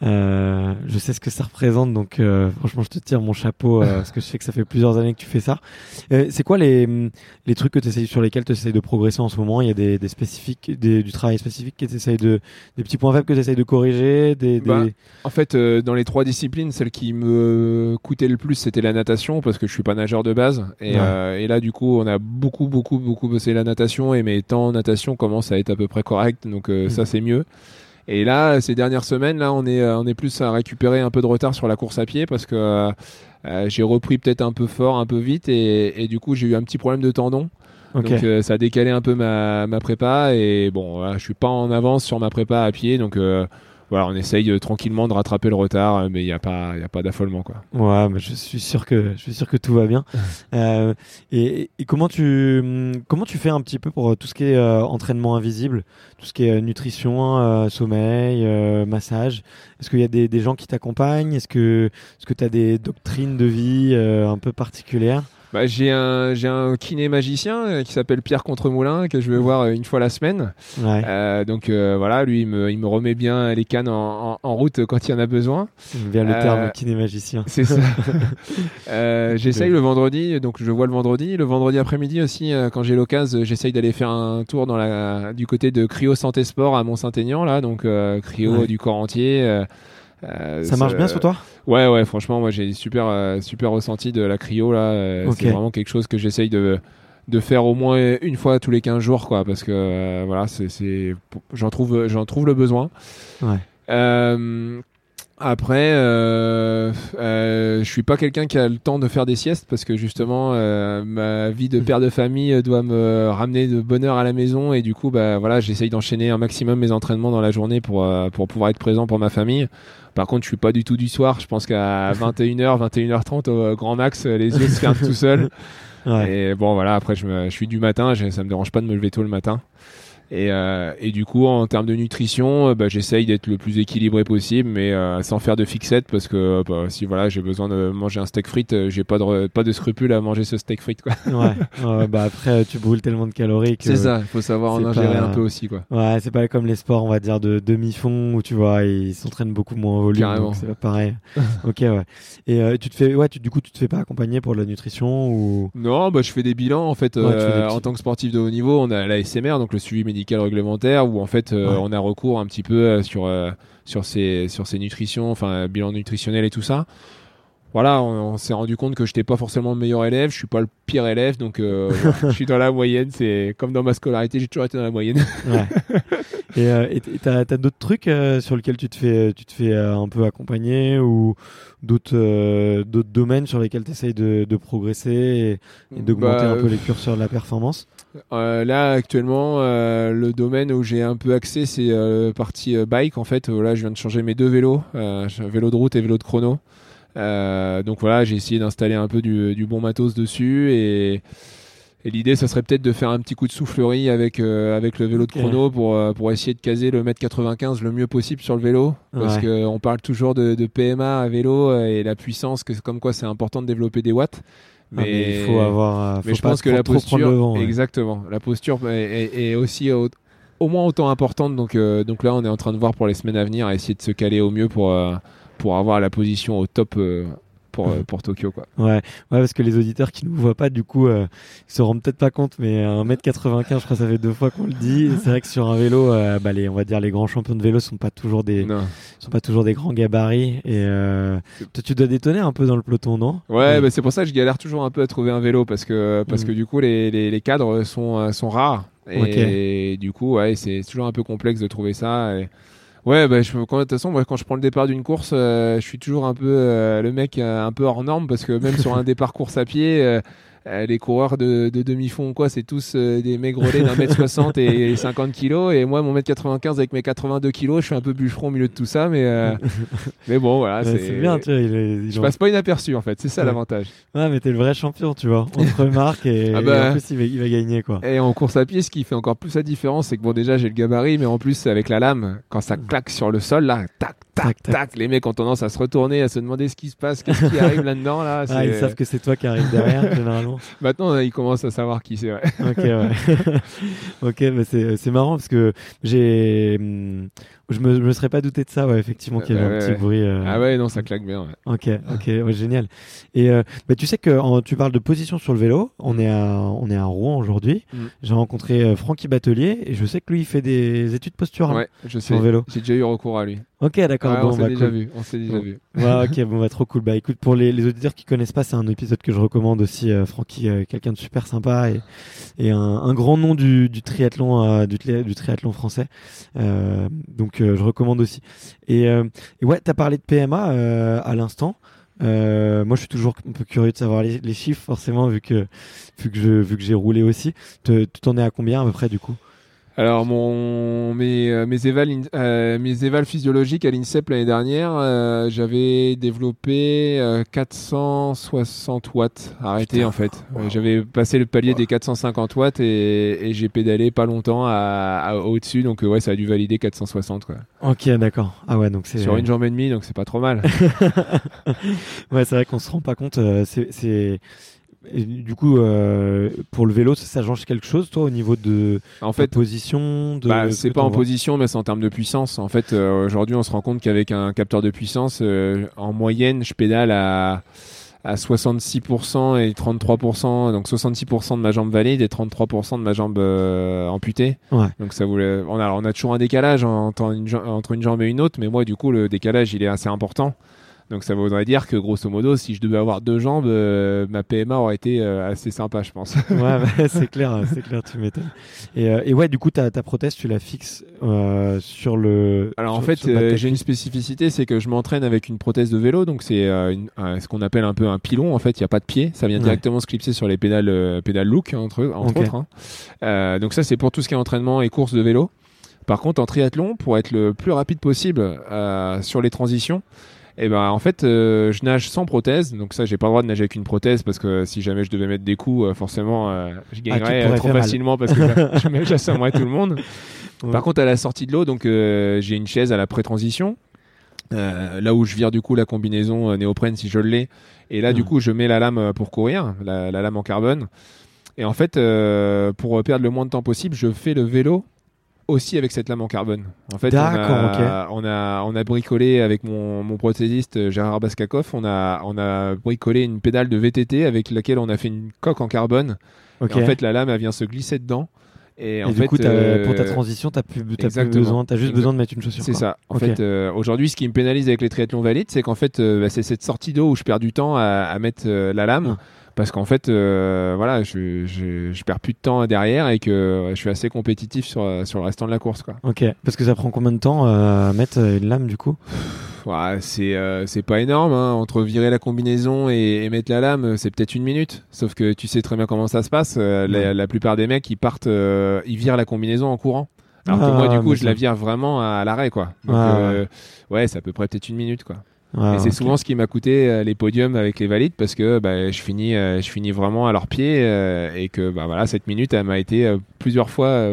euh, je sais ce que ça représente, donc euh, franchement, je te tire mon chapeau euh, parce que je sais que ça fait plusieurs années que tu fais ça. c'est quoi les, les trucs que essayes, sur lesquels tu essayes de progresser en ce moment? Il y a des, des spécifiques, des, du travail spécifique que tu de, des petits points faibles que tu essayes de corriger des, bah, En fait, dans les trois disciplines, celle qui me coûtait le plus, c'était la natation parce que je suis pas nageur de base. Et, et, là, du coup, on a beaucoup, beaucoup, beaucoup bossé la natation et mes temps en natation commencent à être à peu près corrects, donc mmh. ça, c'est mieux. Et là, ces dernières semaines, là, on est, euh, on est plus à récupérer un peu de retard sur la course à pied parce que euh, euh, j'ai repris peut-être un peu fort, un peu vite, et, et du coup, j'ai eu un petit problème de tendon. Donc ça a décalé un peu ma, ma prépa et bon, je suis pas en avance sur ma prépa à pied, donc voilà, on essaye euh, tranquillement de rattraper le retard, euh, mais il n'y a pas, il a pas d'affolement quoi. Ouais, mais je suis sûr que, je suis sûr que tout va bien. euh, et, et, comment tu, hum, comment tu fais un petit peu pour tout ce qui est entraînement invisible, tout ce qui est nutrition, sommeil, massage? Est-ce qu'il y a des, des gens qui t'accompagnent? Est-ce que, est-ce que tu as des doctrines de vie un peu particulières? Bah, j'ai un j'ai un kiné magicien euh, qui s'appelle Pierre Contremoulin que je vais voir euh, une fois la semaine. Ouais. Euh, donc euh, voilà, lui il me, il me remet bien les cannes en, en, en route quand il y en a besoin. Bien le terme kiné magicien. C'est ça. j'essaye le vendredi, donc je vois le vendredi. Le vendredi après-midi aussi, quand j'ai l'occasion, j'essaye d'aller faire un tour dans la du côté de Cryo Santé Sport à Mont-Saint-Aignan là, donc Cryo du corps entier. Euh, ça marche bien sur toi? Ouais, ouais, franchement, moi j'ai super, euh, super ressenti de la cryo là. Euh, c'est vraiment quelque chose que j'essaye de, de faire au moins une fois tous les 15 jours, quoi, parce que voilà, c'est, j'en trouve, j'en trouve le besoin. Ouais. Après, euh, euh, je suis pas quelqu'un qui a le temps de faire des siestes parce que justement euh, ma vie de père de famille doit me ramener de bonheur à la maison et du coup bah voilà j'essaye d'enchaîner un maximum mes entraînements dans la journée pour euh, pour pouvoir être présent pour ma famille. Par contre, je suis pas du tout du soir. Je pense qu'à 21h, 21h30 au grand max, les yeux se ferment tout seuls. Ouais. Et bon voilà, après je, me, je suis du matin, ça me dérange pas de me lever tôt le matin. Et, euh, et, du coup, en termes de nutrition, euh, bah, j'essaye d'être le plus équilibré possible, mais euh, sans faire de fixette, parce que bah, si voilà, j'ai besoin de manger un steak frites, j'ai pas de pas de scrupule à manger ce steak frites, quoi. ouais. bah après, tu brûles tellement de calories que. C'est ça. Il faut savoir en ingérer un peu aussi, quoi. Ouais, c'est pas comme les sports, on va dire de demi-fond où tu vois, ils s'entraînent beaucoup moins en volume, c'est pareil. ok, ouais. Et tu te fais, ouais, tu, du coup, tu te fais pas accompagner pour la nutrition ou? Non, bah je fais des bilans en fait. en tant que sportif de haut niveau, on a la SMR, donc le suivi médical réglementaire où en fait euh, on a recours un petit peu euh, sur euh, sur ces sur ces nutritions, enfin bilan nutritionnel et tout ça. Voilà, on, s'est rendu compte que je n'étais pas forcément le meilleur élève, je suis pas le pire élève, donc je suis dans la moyenne. C'est comme dans ma scolarité, j'ai toujours été dans la moyenne. Et tu as, d'autres trucs sur lesquels tu te fais, tu te fais un peu accompagner ou d'autres d'autres domaines sur lesquels tu essayes de, de, progresser et, d'augmenter bah, un peu les curseurs de la performance? Euh, là, actuellement, euh, le domaine où j'ai un peu accès, c'est euh, partie bike. En fait, là, je viens de changer mes deux vélos, vélo de route et vélo de chrono. donc voilà, j'ai essayé d'installer un peu du, bon matos dessus et, l'idée, ça serait peut-être de faire un petit coup de soufflerie avec avec le vélo de chrono pour pour essayer de caser le mètre 95 le mieux possible sur le vélo, parce que on parle toujours de, de, PMA à vélo et la puissance, que comme quoi c'est important de développer des watts. Ah, mais, il faut avoir. Euh, mais je pense que la posture, exactement, la posture est, aussi au, moins autant importante. Donc, euh, donc là, on est en train de voir pour les semaines à venir, à essayer de se caler au mieux pour euh, pour avoir la position au top euh, pour Tokyo quoi. Ouais, ouais, parce que les auditeurs qui nous voient pas du coup euh, ils se rendent peut-être pas compte mais 1m95 je crois que ça fait deux fois qu'on le dit, c'est vrai que sur un vélo euh, bah, les on va dire les grands champions de vélo sont pas toujours des sont pas toujours des grands gabarits. Et euh, tu dois détonner un peu dans le peloton, non? Ouais, bah, c'est pour ça que je galère toujours un peu à trouver un vélo parce que parce que mm. du coup les, les, les cadres sont sont rares. Et, du coup ouais, c'est toujours un peu complexe de trouver ça. Et Ouais, bah, je, quand, de toute façon, moi, quand je prends le départ d'une course, euh, je suis toujours un peu euh, le mec euh, un peu hors norme parce que même sur un départ course à pied, euh, les coureurs de, de demi-fond, quoi, c'est tous euh, des maigrelets d'un mètre 60 et 50 kilos. Et moi, mon mètre 95 avec mes 82 kilos, je suis un peu bûcheron au milieu de tout ça. Mais, euh, mais bon, voilà. Ouais, c'est bien, tu vois. il est- il Je passe pas inaperçu, en fait. C'est ça Ouais. l'avantage. Ouais, mais t'es le vrai champion, tu vois. On te remarque et, Ah et bah. en plus, il va, il va gagner, quoi. Et en course à pied, ce qui fait encore plus la différence, c'est que bon, déjà, j'ai le gabarit, mais en plus, avec la lame, quand ça claque sur le sol, là, tac, tac, Tac, les mecs ont tendance à se retourner, à se demander ce qui se passe, qu'est-ce qui arrive là-dedans, là. Ah, ils savent que c'est toi qui arrive derrière, généralement. Maintenant, ils commencent à savoir qui c'est, ouais. Ok, ouais. ok, mais c'est c'est marrant parce que j'ai. Je me, je me serais pas douté de ça, ouais, effectivement, qu'il y avait Ouais, un petit ouais. bruit. euh, Ah ouais, non, ça claque bien, ouais. Ok, ok, ouais, génial. Et euh, bah, tu sais que en- tu parles de position sur le vélo. On est à, on est à Rouen aujourd'hui. Mm. J'ai rencontré euh, Francky Batelier et je sais que lui il fait des études posturales. Ouais, je sais. Sur vélo. J'ai déjà eu recours à lui. Ok, d'accord. Bon, on s'est bah, déjà cool. vu. On s'est déjà vu. Ouais, ok, bon, bah, trop cool. Bah, écoute, pour les, les auditeurs qui connaissent pas, c'est un épisode que je recommande aussi. Euh, Francky, euh, quelqu'un de super sympa et, et un, un grand nom du, du triathlon, euh, du, du triathlon français. Euh, je recommande aussi. Et, euh, ouais, t'as parlé de PMA euh, à l'instant. Euh, moi, je suis toujours un peu curieux de savoir les, les chiffres, forcément, vu que vu que vu que j'ai roulé aussi. Tu t'en es à combien à peu près du coup? Alors, mon, mes, euh, mes, évals, euh, mes évals physiologiques à l'INSEP l'année dernière, euh, j'avais développé euh, 460 watts arrêté Putain, en fait. wow. J'avais passé le palier des 450 watts et, et j'ai pédalé pas longtemps à, à- au-dessus, donc euh, ouais, ça a dû valider 460 quoi. Ok, d'accord. Ah ouais, donc c'est Sur une jambe et demie, donc c'est pas trop mal. ouais, c'est vrai qu'on se rend pas compte. euh, c'est, c'est... et du coup, euh, pour le vélo, ça, change quelque chose, toi, au niveau de en fait, position de... Bah, ce c'est pas en position, mais c'est en termes de puissance. En fait, euh, aujourd'hui, on se rend compte qu'avec un capteur de puissance, euh, en moyenne, je pédale à, à 66% et 33%. Donc 66% de ma jambe valide et 33% de ma jambe amputée. Ouais. Donc ça voulait. On a, on a toujours un décalage entre une, entre une jambe et une autre, mais moi, du coup, le décalage, il est assez important. Donc ça voudrait dire que grosso modo, si je devais avoir deux jambes, euh, ma PMA aurait été euh, assez sympa, je pense. Ouais, bah, c'est clair, c'est clair, tu m'étonnes. Et, euh, et ouais, du coup, ta, ta prothèse, tu la fixes euh, sur le. Alors en fait, euh, j'ai une spécificité, c'est que je m'entraîne avec une prothèse de vélo, donc c'est euh, ce qu'on appelle un peu un pilon. En fait, il n'y a pas de pied, ça vient Ouais. directement se clipser sur les pédales, pédales look entre, entre Ok. autres. hein. Euh, donc ça, c'est pour tout ce qui est entraînement et course de vélo. Par contre, en triathlon, pour être le plus rapide possible euh, sur les transitions, et ben en fait, euh, je nage sans prothèse. Donc ça, j'ai pas le droit de nager avec une prothèse parce que si jamais je devais mettre des coups, euh, forcément, euh, je gagnerais pourrais euh, trop mal. facilement parce que j'assommerais tout le monde. Ouais. Par contre, à la sortie de l'eau, donc j'ai une chaise à la pré-transition, là où je vire du coup la combinaison néoprène si je l'ai, et là du coup je mets la lame pour courir, la, la lame en carbone. Et en fait, pour perdre le moins de temps possible, je fais le vélo aussi avec cette lame en carbone. En fait, on D'accord, a, on a on a bricolé avec mon, mon prothésiste euh, Gérard Baskakov, on a on a bricolé une pédale de VTT avec laquelle on a fait une coque en carbone. Et en fait, la lame elle vient se glisser dedans. Et, Et en du fait, coup, euh, pour ta transition, t'as plus, t'as plus besoin, t'as juste Exact- besoin de mettre une chaussure. C'est ça. En fait, euh, aujourd'hui, ce qui me pénalise avec les triathlons valides, c'est qu'en fait, euh, bah, c'est cette sortie d'eau où je perds du temps à, à mettre la lame. Ah. Parce qu'en fait, euh, voilà, je, je, je perds plus de temps derrière et que je suis assez compétitif sur, sur le restant de la course. Quoi. Ok. Parce que ça prend combien de temps euh, à mettre euh, une lame du coup? Ouais, c'est euh, pas énorme. hein. Entre virer la combinaison et, et mettre la lame, c'est peut-être une minute. Sauf que tu sais très bien comment ça se passe. Euh, la, Ouais. la plupart des mecs, ils partent, euh, ils virent la combinaison en courant. Alors que Ah, moi, du coup, je la vire vraiment à, l'arrêt, quoi. Donc, Ah, ouais, c'est à peu près peut-être une minute, quoi. Et c'est souvent ce qui m'a coûté euh, les podiums avec les valides parce que bah, je finis, euh, je finis vraiment à leurs pieds euh, et que bah voilà cette minute elle m'a été plusieurs fois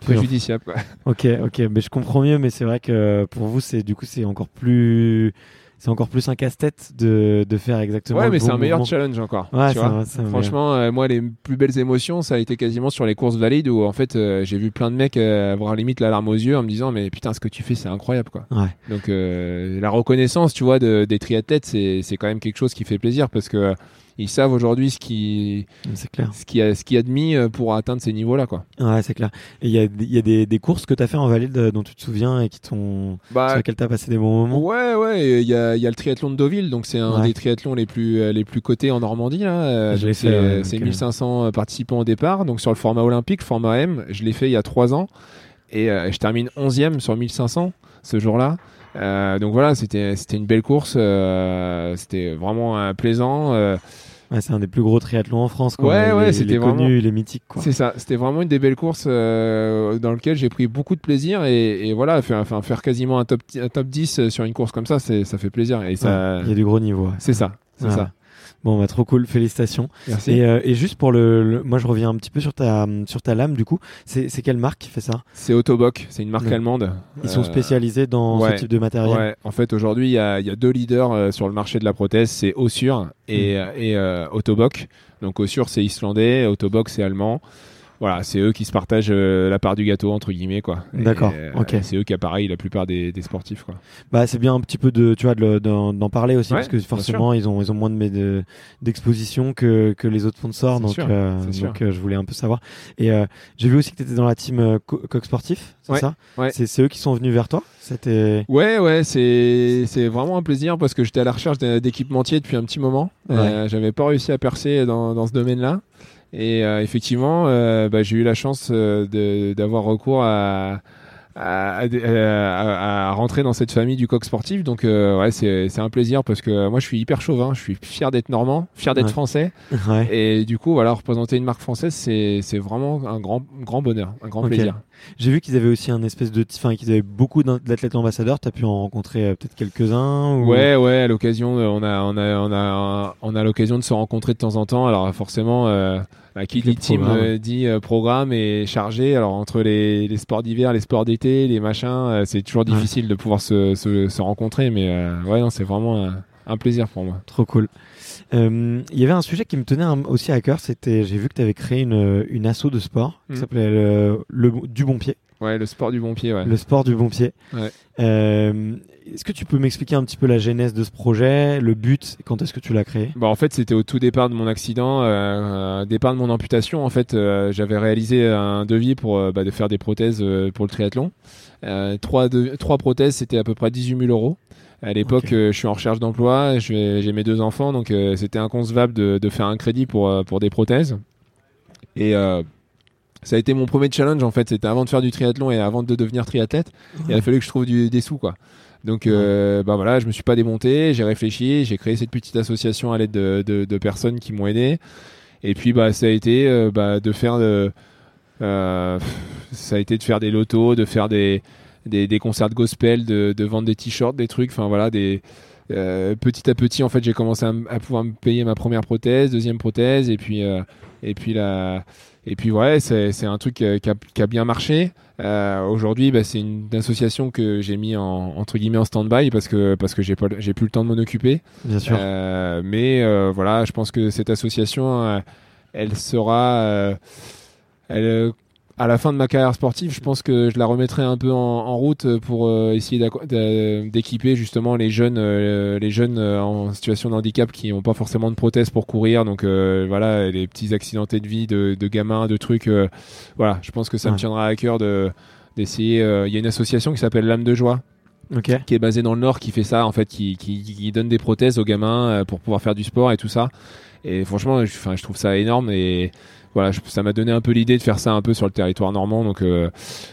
préjudiciable. quoi. Ok, ok, mais je comprends mieux, mais c'est vrai que pour vous, c'est du coup, c'est encore plus, c'est encore plus un casse-tête de, de faire exactement. Ouais, mais bon c'est un meilleur challenge encore. Ouais, tu vois. un- Franchement, euh, moi les plus belles émotions ça a été quasiment sur les courses valides où en fait euh, j'ai vu plein de mecs euh, avoir limite la larme aux yeux en me disant mais putain ce que tu fais c'est incroyable quoi. Ouais. Donc euh, la reconnaissance tu vois de- des triathlètes c'est c'est quand même quelque chose qui fait plaisir parce que ils savent aujourd'hui ce qui C'est clair. ce qui a ce qui a de mis euh, pour atteindre ces niveaux là quoi. Ouais, c'est clair. Il y a, il y a des, des courses que tu as fait en valide euh, dont tu te souviens et qui t'ont, Bah, sur lesquelles tu as passé des bons moments? Ouais, ouais, il y a, il y a le triathlon de Deauville, donc c'est un Ouais. des triathlons les plus, euh, les plus cotés en Normandie. là. C'est fait, ouais, c'est donc, 1500 participants au départ, donc sur le format olympique, format M, je l'ai fait il y a trois ans, et euh, je termine 11e sur 1500 ce jour-là. Euh, donc voilà, c'était c'était une belle course, euh, c'était vraiment euh, plaisant. Ouais, c'est un des plus gros triathlons en France. Quoi. Ouais, ouais, c'était connu, vraiment- il est mythique. Quoi. C'est ça, c'était vraiment une des belles courses dans lesquelles j'ai pris beaucoup de plaisir et, et voilà, faire, enfin, faire quasiment un top, un top 10 sur une course comme ça, ça fait plaisir. Et ça, Ouais, Il y a du gros niveau. c'est ça, c'est ça. Bon, bah, trop cool, félicitations. Merci. Et, euh, et juste pour le, le- moi je reviens un petit peu sur ta sur ta lame du coup. C'est c'est quelle marque qui fait ça? C'est Autoboc, c'est une marque Ouais. allemande. Ils sont Euh, spécialisés dans ouais, ce type de matériel. Ouais, en fait, aujourd'hui, il y a, il y a deux leaders euh, sur le marché de la prothèse, c'est Ossur et, Mm. et euh, Autoboc. Donc Ossur, c'est islandais, Autoboc, c'est allemand. Voilà, c'est eux qui se partagent euh, la part du gâteau entre guillemets quoi. D'accord, euh, ok. C'est eux qui appareillent la plupart des, des sportifs quoi. Bah c'est bien un petit peu de tu vois de d'en parler aussi Ouais, parce que forcément ils ont ils ont moins de d'exposition que que les autres sponsors donc sûr, euh, donc je voulais un peu savoir. Et j'ai vu aussi que tu étais dans la team Co- Coq Sportif, c'est Ouais, ça? ouais. C'est eux qui sont venus vers toi? C'était Ouais, ouais, c'est c'est vraiment un plaisir parce que j'étais à la recherche d'équipementiers depuis un petit moment. J'avais pas réussi à percer dans, dans ce domaine-là. Et euh, effectivement, euh, bah, j'ai eu la chance euh, de- d'avoir recours à, à, à- à- à rentrer dans cette famille du coq sportif. Donc, euh, ouais, c'est un plaisir parce que moi, je suis hyper chauvin. Je suis fier d'être normand, fier d'être Ouais. français. ouais. Et du coup, voilà, représenter une marque française, c'est vraiment un grand, grand bonheur, un grand plaisir. J'ai vu qu'ils avaient aussi un espèce de enfin qu'ils avaient beaucoup d'athlètes ambassadeurs, tu as pu en rencontrer euh, peut-être quelques-uns ou... Ouais, ouais, à l'occasion, on a, on a, on a, on a l'occasion de se rencontrer de temps en temps. Alors forcément, euh, bah, qui dit team euh, dit euh, programme et chargé. Alors entre les, les sports d'hiver, les sports d'été, les machins, c'est toujours Ouais. difficile de pouvoir se, se, se rencontrer. Mais ouais, non, c'est vraiment un plaisir pour moi. Trop cool. Euh, Il y avait un sujet qui me tenait un- aussi à cœur, c'était j'ai vu que tu avais créé une, une asso de sport qui Mm. s'appelait le, le- du bon pied, Ouais, le sport du bon pied, ouais. le sport du bon pied. Ouais. Euh, est-ce que tu peux m'expliquer un petit peu la genèse de ce projet, le but, quand est-ce que tu l'as créé? Bah, en fait, c'était au tout départ de mon accident, euh, euh, départ de mon amputation. En fait, euh, j'avais réalisé un devis pour euh, bah, de faire des prothèses pour le triathlon. Euh, trois, de- trois prothèses, c'était à peu près 18 000 euros. À l'époque, euh, je suis en recherche d'emploi, j'ai mes deux enfants, donc euh, c'était inconcevable de, de faire un crédit pour, euh, pour des prothèses. Et ça a été mon premier challenge en fait. C'était avant de faire du triathlon et avant de devenir triathlète. Il a fallu que je trouve du- des sous quoi. Donc euh, bah voilà, je me suis pas démonté, j'ai réfléchi, j'ai créé cette petite association à l'aide de, de- de personnes qui m'ont aidé. Et puis bah ça a été euh, bah, de faire de, euh, ça a été de faire des lotos, de faire des, des, des concerts de gospel, de, de vendre des t-shirts, des trucs, enfin voilà, des euh, petit à petit en fait j'ai commencé à, pouvoir me payer ma première prothèse, deuxième prothèse et puis euh, et puis la et puis ouais c'est c'est un truc euh, qui a, qui a bien marché. Euh, Aujourd'hui bah, c'est une association que j'ai mis en entre guillemets en stand-by parce que parce que j'ai pas j'ai plus le temps de m'en occuper. Bien sûr. Mais voilà, je pense que cette association, elle sera, elle, à la fin de ma carrière sportive, je pense que je la remettrai un peu en, en route pour euh, essayer d'équiper justement les jeunes, euh, les jeunes euh, en situation de handicap qui n'ont pas forcément de prothèse pour courir. Donc euh, voilà, les petits accidentés de vie, de, de gamins, de trucs. euh, voilà, je pense que ça me tiendra à cœur de d'essayer. euh, Il y a une association qui s'appelle l'âme de joie Ok. qui est basé dans le Nord, qui fait ça, en fait, qui, qui, qui donne des prothèses aux gamins pour pouvoir faire du sport et tout ça. Et franchement, je, enfin, je trouve ça énorme et voilà, je- ça m'a donné un peu l'idée de faire ça un peu sur le territoire normand. Donc euh,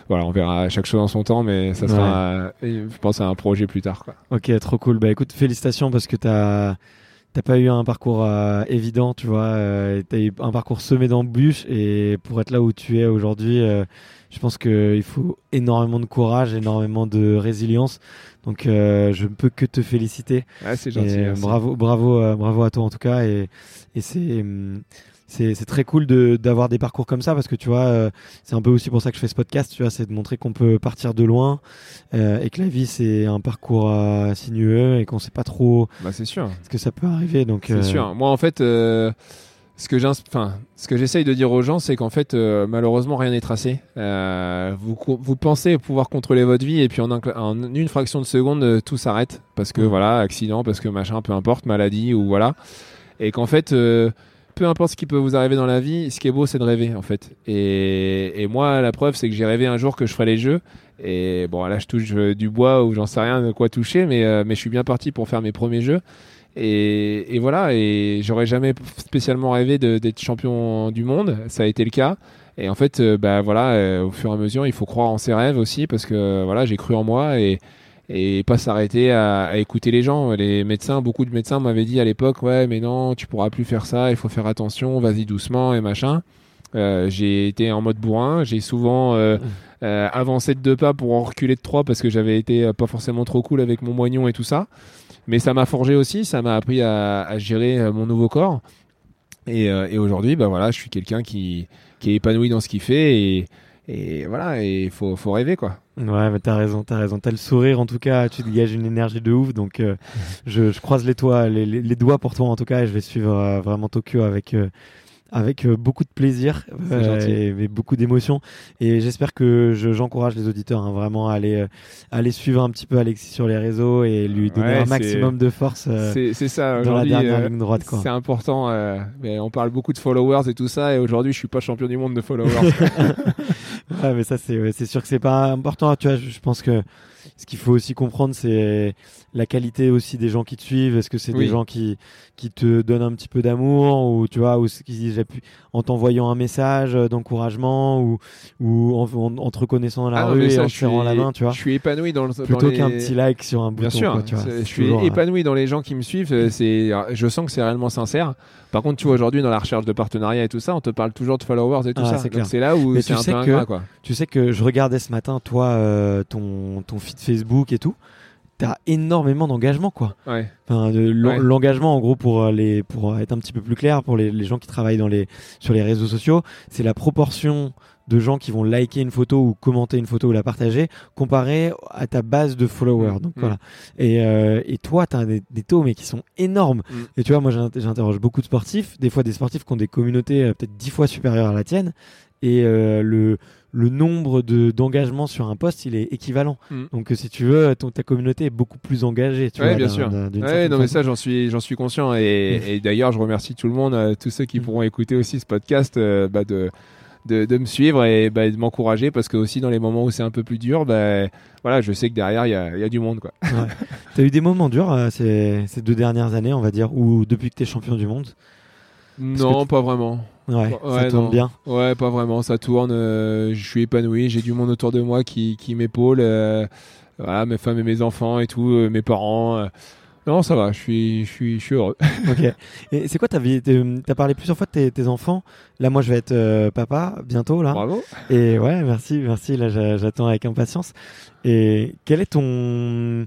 voilà, on verra chaque chose en son temps, mais ça sera, je pense, à un projet plus tard. Quoi. Ok, trop cool. Bah écoute, félicitations parce que t'as t'as pas eu un parcours euh, évident, tu vois. Euh, t'as eu un parcours semé d'embûches et pour être là où tu es aujourd'hui, euh, je pense qu'il faut énormément de courage, énormément de résilience. Donc je ne peux que te féliciter. Ouais, c'est gentil. bravo, bravo, bravo à toi en tout cas. Et, et c'est hum, c'est très cool de d'avoir des parcours comme ça parce que tu vois, euh, c'est un peu aussi pour ça que je fais ce podcast. Tu vois, c'est de montrer qu'on peut partir de loin euh, et que la vie c'est un parcours euh, sinueux et qu'on sait pas trop Bah, c'est sûr. ce que ça peut arriver. Donc C'est euh, sûr. Moi, en fait, ce que enfin, ce que j'essaye de dire aux gens, c'est qu'en fait, malheureusement, rien n'est tracé. Vous, vous pensez pouvoir contrôler votre vie et puis en, un cla- en une fraction de seconde, tout s'arrête parce que voilà, accident, parce que machin, peu importe, maladie ou voilà, et qu'en fait. Peu importe ce qui peut vous arriver dans la vie, ce qui est beau, c'est de rêver en fait. Et, moi, la preuve, c'est que j'ai rêvé un jour que je ferais les jeux. Et bon, là, je touche euh, du bois ou j'en sais rien de quoi toucher, mais, euh, mais je suis bien parti pour faire mes premiers jeux. Et, voilà, et j'aurais jamais spécialement rêvé d'être champion du monde, ça a été le cas. Et en fait, euh, bah voilà, au fur et à mesure, il faut croire en ses rêves aussi, parce que voilà, j'ai cru en moi et, et pas s'arrêter à, à écouter les gens. Les médecins, beaucoup de médecins m'avaient dit à l'époque, ouais, mais non, tu pourras plus faire ça, il faut faire attention, vas-y doucement et machin. Euh, j'ai été en mode bourrin, j'ai souvent euh, euh, avancé de deux pas pour en reculer de trois parce que j'avais été pas forcément trop cool avec mon moignon et tout ça. Mais ça m'a forgé aussi, ça m'a appris à, à gérer mon nouveau corps. Et, et aujourd'hui, bah voilà, je suis quelqu'un qui, qui est épanoui dans ce qu'il fait et, et voilà, et faut, faut rêver quoi. Ouais, mais t'as raison, t'as raison. T'as le sourire, en tout cas, tu dégages une énergie de ouf. Donc, euh, je, je croise les, toits, les, les, les doigts pour toi, en tout cas, et je vais suivre euh, vraiment Tokyo avec, euh, avec euh, beaucoup de plaisir gentil. et, et beaucoup d'émotion. Et j'espère que je- j'encourage les auditeurs hein, vraiment à aller, euh, à aller suivre un petit peu Alexis sur les réseaux et lui donner Ouais, un maximum de force. euh, C'est ça, dans la dernière euh, ligne droite. C'est important. euh, mais on parle beaucoup de followers et tout ça, et aujourd'hui, je suis pas champion du monde de followers. Ouais, mais ça, c'est ouais, sûr que c'est pas important. Tu vois, je pense que ce qu'il faut aussi comprendre, c'est la qualité aussi des gens qui te suivent. Est-ce que c'est Oui. des gens qui, qui te donnent un petit peu d'amour ou tu vois, ou disent j'appuie- en t'envoyant un message d'encouragement ou, ou en, en- en te reconnaissant dans la Ah non, rue et en te serrant la main, tu vois. Je suis épanoui dans le. Plutôt les- qu'un petit like sur un bouton. Bien sûr, quoi, tu vois. je suis toujours, euh, épanoui dans les gens qui me suivent. C'est, je sens que c'est réellement sincère. Par contre, tu vois aujourd'hui dans la recherche de partenariat et tout ça, on te parle toujours de followers et tout Ah, ça. c'est Donc clair. c'est là où Mais c'est tu un sais peu que- ingrat, quoi. Tu sais que je regardais ce matin, toi, euh, ton, ton feed Facebook et tout. T'as énormément d'engagement, quoi. Ouais. Enfin, de l'en- Ouais. L'engagement, en gros, pour euh, les, pour être un petit peu plus clair, pour les, les gens qui travaillent dans les, sur les réseaux sociaux, c'est la proportion de gens qui vont liker une photo ou commenter une photo ou la partager comparé à ta base de followers. Mm. Donc Mm. voilà. Et, euh, et toi, tu as des, des taux mais qui sont énormes. Mm. Et tu vois, moi, j'in- j'interroge beaucoup de sportifs, des fois des sportifs qui ont des communautés euh, peut-être dix fois supérieures à la tienne. Et euh, le, le nombre de d'engagements sur un poste, il est équivalent. Mm. Donc, euh, si tu veux, ton, ta communauté est beaucoup plus engagée. Tu Ouais, vois, bien sûr. Ouais, non, mais ça, j'en suis, j'en suis conscient. Et, et d'ailleurs, je remercie tout le monde, euh, tous ceux qui Mm. pourront écouter aussi ce podcast, euh, bah, de, de, de me suivre et bah, de m'encourager parce que aussi dans les moments où c'est un peu plus dur, bah, voilà, je sais que derrière, il y y a du monde, quoi. T'as eu des moments durs euh, ces, ces deux dernières années, on va dire, ou depuis que t'es champion du monde? Non, pas vraiment. Ouais, ça tourne non. bien. Ouais, pas vraiment. Ça tourne. euh, je suis épanoui. J'ai du monde autour de moi qui, qui m'épaule. euh, voilà, mes femmes et mes enfants et tout, euh, mes parents. non, ça va. Je suis, je suis, je suis heureux. ok. Et c'est quoi ta vie T'as parlé plusieurs fois de tes, tes enfants. Là, moi, je vais être papa bientôt, là. Bravo. Et ouais, merci, merci. Là, j'a- j'attends avec impatience. Et quel est ton.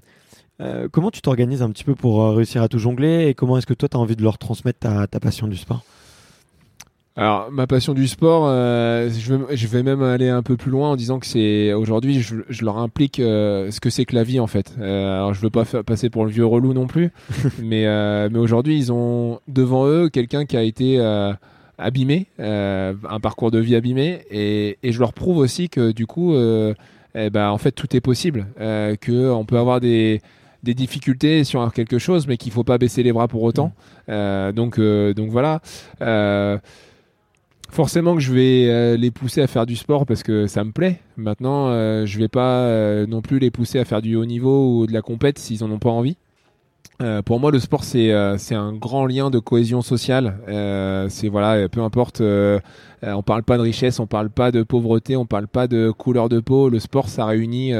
comment tu t'organises un petit peu pour réussir à tout jongler et comment est-ce que toi tu as envie de leur transmettre ta, ta passion du sport? Alors, ma passion du sport, euh, je, vais, je vais même aller un peu plus loin en disant que c'est aujourd'hui, je, je leur implique euh, ce que c'est que la vie en fait. Euh, alors, je veux pas faire passer pour le vieux relou non plus, mais euh, mais aujourd'hui, ils ont devant eux quelqu'un qui a été euh, abîmé, euh, un parcours de vie abîmé, et, et je leur prouve aussi que du coup, euh, eh ben, en fait, tout est possible, euh, que on peut avoir des des difficultés sur quelque chose, mais qu'il faut pas baisser les bras pour autant. Euh, donc, euh, donc voilà. Forcément que je vais euh, les pousser à faire du sport parce que ça me plaît. Maintenant, euh, je vais pas euh, non plus les pousser à faire du haut niveau ou de la compète s'ils en ont pas envie. Euh, pour moi, le sport c'est un grand lien de cohésion sociale. C'est voilà, peu importe. on parle pas de richesse, on parle pas de pauvreté, on parle pas de couleur de peau. Le sport, ça réunit.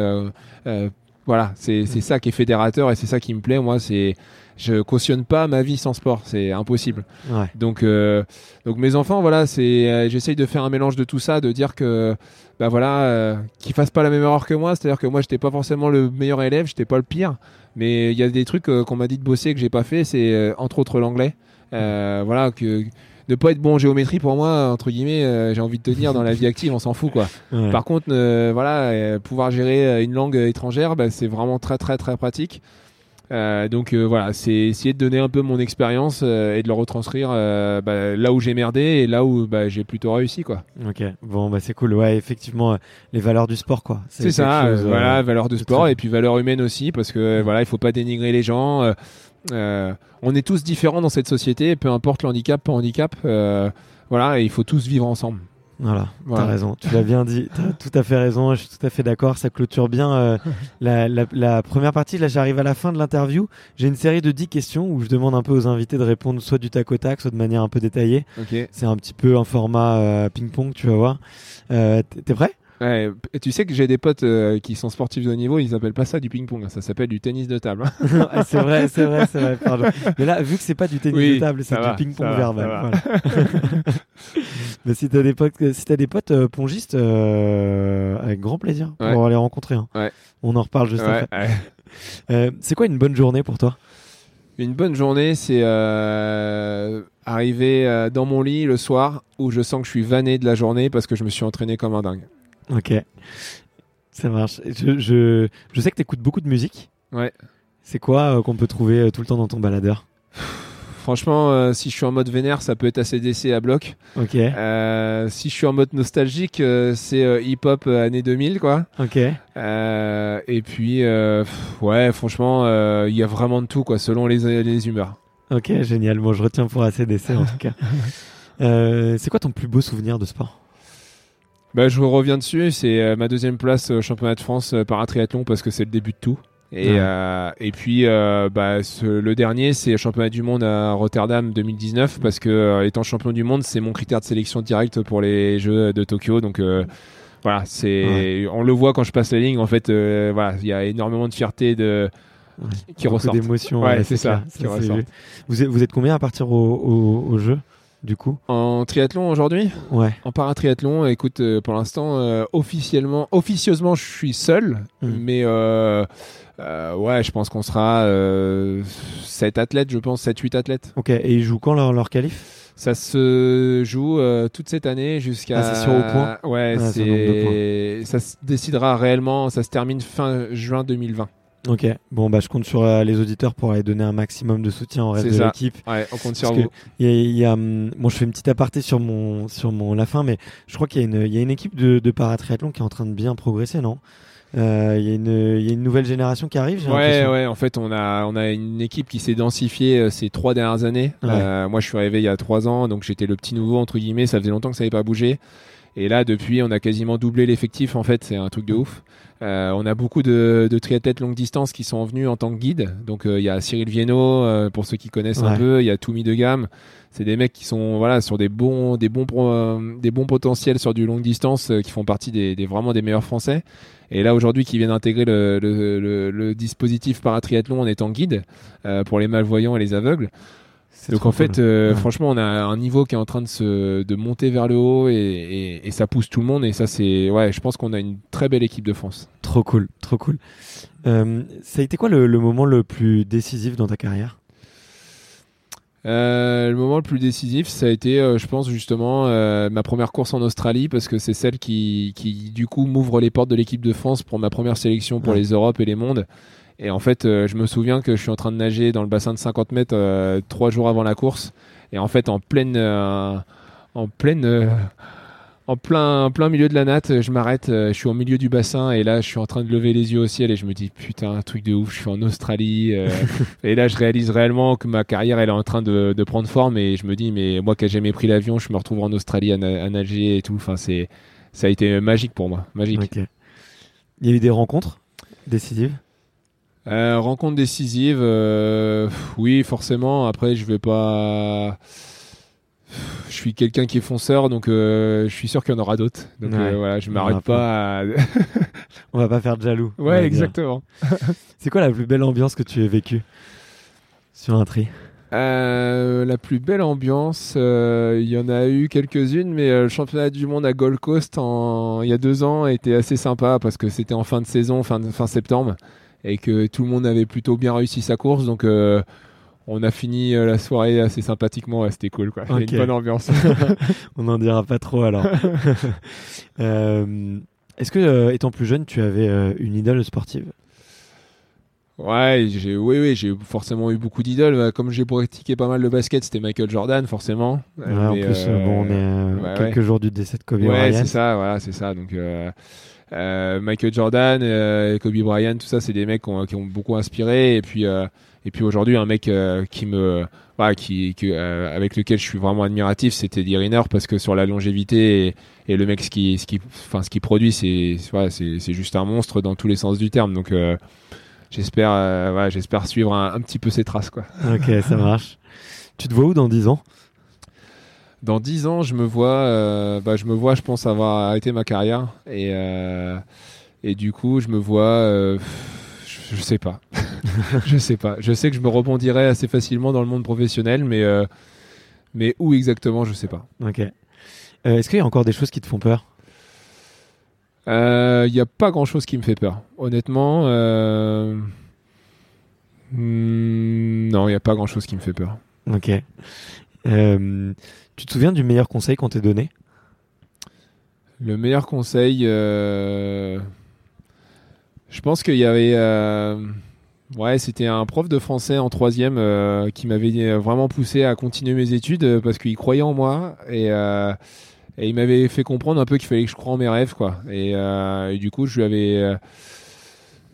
Voilà, c'est c'est ça qui est fédérateur et c'est ça qui me plaît. Moi, c'est je cautionne pas ma vie sans sport, c'est impossible. Ouais. Donc, euh, donc mes enfants, voilà, c'est, euh, j'essaye de faire un mélange de tout ça, de dire que, bah voilà, euh, qu'ils fassent pas la même erreur que moi. C'est-à-dire que moi, j'étais pas forcément le meilleur élève, j'étais pas le pire, mais il y a des trucs qu'on m'a dit de bosser que j'ai pas fait. C'est entre autres l'anglais. Euh, voilà que ne pas être bon en géométrie pour moi, entre guillemets, euh, j'ai envie de te dire, dans la vie active, on s'en fout quoi. Ouais. Par contre, euh, voilà, euh, pouvoir gérer une langue étrangère, bah, c'est vraiment très très très pratique. Euh, donc voilà, c'est essayer de donner un peu mon expérience et de le retranscrire bah, là où j'ai merdé et là où bah, j'ai plutôt réussi quoi. Ok, bon, bah c'est cool. Ouais, effectivement, les valeurs du sport, quoi. C'est ça, chose, voilà, valeur de sport et puis valeur humaine aussi parce que voilà, il faut pas dénigrer les gens. Euh, on est tous différents dans cette société, peu importe le handicap, pas handicap. euh, voilà, et il faut tous vivre ensemble. Voilà, Voilà. t'as raison, tu l'as bien dit, t'as tout à fait raison, je suis tout à fait d'accord, ça clôture bien euh, la, la- la première partie. Là, j'arrive à la fin de l'interview. J'ai une série de 10 questions où je demande un peu aux invités de répondre soit du tac au tac, soit de manière un peu détaillée. C'est un petit peu un format euh, ping-pong, tu vas voir. Euh, T'es prêt? Ouais, et tu sais que j'ai des potes euh, qui sont sportifs de haut niveau, ils appellent pas ça du ping-pong, hein, ça s'appelle du tennis de table. hein. Ah, c'est vrai, c'est vrai, c'est vrai. Pardon. Mais là, vu que c'est pas du tennis Oui, de table, c'est du va, ping-pong va, verbal. va. voilà. Mais si t'as des potes, si t'as des potes euh, pongistes, euh, avec grand plaisir Ouais. pour les rencontrer. hein. Ouais. On en reparle juste après. c'est quoi une bonne journée pour toi? Une bonne journée, c'est arriver dans mon lit le soir où je sens que je suis vanné de la journée parce que je me suis entraîné comme un dingue. Ok, ça marche. Je, je, je sais que t'écoutes beaucoup de musique. Ouais. C'est quoi euh, qu'on peut trouver euh, tout le temps dans ton baladeur? Franchement, euh, si je suis en mode vénère, ça peut être assez DC à bloc. Ok, si je suis en mode nostalgique, c'est hip-hop années 2000, quoi. ok. Et puis, pff, ouais, franchement, il y a vraiment de tout, quoi, selon les, les humeurs. Ok, génial. Moi, je retiens pour ACDC en tout cas. C'est quoi ton plus beau souvenir de sport? Bah, je reviens dessus, c'est euh, ma deuxième place au championnat de France euh, paratriathlon parce que c'est le début de tout. Et, Ouais. euh, et puis euh, bah, ce- le dernier, c'est le championnat du monde à Rotterdam 2019 parce que euh, étant champion du monde, c'est mon critère de sélection direct pour les Jeux de Tokyo. Donc voilà, c'est on le voit quand je passe la ligne. En fait, voilà, il y a énormément de fierté de Ouais. qui Beaucoup ressortent. d'émotions. Ouais, c'est ça, qui. Vous êtes, vous êtes combien à partir au, au, au jeu? Du coup En triathlon aujourd'hui, Ouais. en paratriathlon, écoute, euh, pour l'instant, euh, officiellement, officieusement, je suis seul, Mm. mais euh, ouais, je pense qu'on sera euh, 7 athlètes, je pense, 7-8 athlètes. Ok. Et ils jouent quand leur, leur qualif? Ça se joue toute cette année jusqu'à. Ah, c'est sur au point? Ouais, Ah, c'est. Ça se décidera réellement, ça se termine fin juin 2020. Ok. Bon, bah, je compte sur euh, les auditeurs pour aller donner un maximum de soutien au reste de l'équipe. Ouais, on compte sur vous. Y a, il y a, hum, bon, je fais une petite aparté sur mon, sur mon la fin, mais je crois qu'il y a une, il y a une équipe de, de paratriathlon qui est en train de bien progresser, non? Euh, Il y a une, il y a une nouvelle génération qui arrive. Ouais, ouais, en fait, on a, on a une équipe qui s'est densifiée euh, ces trois dernières années. Ouais. Euh, moi, je suis arrivé il y a trois ans, donc j'étais le petit nouveau, entre guillemets, ça faisait longtemps que ça n'avait pas bougé. Et là, depuis, on a quasiment doublé l'effectif, en fait, c'est un truc de ouf. Euh, on a beaucoup de, de triathlètes longue distance qui sont venus en tant que guide. Donc, euh, il y a Cyril Viennot, euh, pour ceux qui connaissent un peu, il y a Toumi de Gamme. C'est des mecs qui sont voilà sur des bons des bons pro- euh, des bons potentiels sur du longue distance euh, qui font partie des, des- vraiment des meilleurs français et là aujourd'hui qui viennent intégrer le, le, le- le dispositif paratriathlon en étant guide euh, pour les malvoyants et les aveugles donc en fait euh, Ouais. franchement on a un niveau qui est en train de se de monter vers le haut et, et, et ça pousse tout le monde et ça c'est ouais je pense qu'on a une très belle équipe de France Trop cool, trop cool. Euh, ça a été quoi le, le moment le plus décisif dans ta carrière? Euh, le moment le plus décisif, ça a été, je pense justement, ma première course en Australie parce que c'est celle qui, qui du coup m'ouvre les portes de l'équipe de France pour ma première sélection pour Ouais. les Europes et les mondes. Et en fait, euh, je me souviens que je suis en train de nager dans le bassin de 50 mètres euh, trois jours avant la course. Et en fait, en pleine, euh, en pleine, en plein, en plein milieu de la natte, je m'arrête, je suis au milieu du bassin et là, je suis en train de lever les yeux au ciel et je me dis putain, un truc de ouf, je suis en Australie. et là, je réalise réellement que ma carrière, elle est en train de, de prendre forme et je me dis, mais moi qui n'ai jamais pris l'avion, je me retrouve en Australie à, na- à nager et tout. Enfin, c'est, ça a été magique pour moi, magique. Il y a eu des rencontres décisives? Euh, rencontre décisive, euh, oui, forcément. Après, je vais pas. Je suis quelqu'un qui est fonceur, donc euh, je suis sûr qu'il y en aura d'autres. Donc Ouais. voilà, je m'arrête pas. à- On va pas faire de jaloux. ouais, exactement. C'est quoi la plus belle ambiance que tu aies vécue sur un tri? Euh, la plus belle ambiance, euh, il y en a eu quelques-unes, mais euh, le championnat du monde à Gold Coast en, il y a deux ans était assez sympa parce que c'était en fin de saison, fin, de- fin septembre, et que tout le monde avait plutôt bien réussi sa course. Donc euh, on a fini euh, la soirée assez sympathiquement, ouais, c'était cool. Quoi. Il y a une bonne ambiance. On n'en dira pas trop alors. Euh, Est-ce que, euh, étant plus jeune, tu avais une idole sportive? Ouais, j'ai, oui, oui, j'ai forcément eu beaucoup d'idoles. Euh, Comme j'ai pratiqué pas mal le basket, c'était Michael Jordan, forcément. Ouais, En plus, bon, on est ouais, quelques ouais. jours du décès de Kobe Ouais, Bryant. c'est ça, voilà, c'est ça. Donc, euh, Michael Jordan, euh, Kobe Bryant, tout ça, c'est des mecs qui ont, beaucoup inspiré. Et puis, euh, puis aujourd'hui, un mec qui me, voilà, qui, avec lequel je suis vraiment admiratif, c'était Eddie Riner parce que sur la longévité et, le mec, ce qui, ce qui, ce qui produit, c'est, voilà, c'est, juste un monstre dans tous les sens du terme. Donc, j'espère, j'espère suivre un, un petit peu ses traces, quoi. Ok, ça marche. Tu te vois où dans 10 ans? Dans 10 ans, je me vois, euh, bah, je me vois, je pense avoir arrêté ma carrière et euh, et du coup, je me vois, euh, je, je sais pas, je sais pas. Je sais que je me rebondirai assez facilement dans le monde professionnel, mais mais où exactement, je sais pas. Ok. Est-ce qu'il y a encore des choses qui te font peur? Il n'y a pas grand chose qui me fait peur, honnêtement. hmm, non, il n'y a pas grand chose qui me fait peur. Ok. Euh, tu te souviens du meilleur conseil qu'on t'ait donné? Le meilleur conseil, euh, je pense qu'il y avait, euh, ouais, c'était un prof de français en troisième qui m'avait vraiment poussé à continuer mes études parce qu'il croyait en moi et, il m'avait fait comprendre un peu qu'il fallait que je croie en mes rêves, quoi. Et, du coup, je lui avais,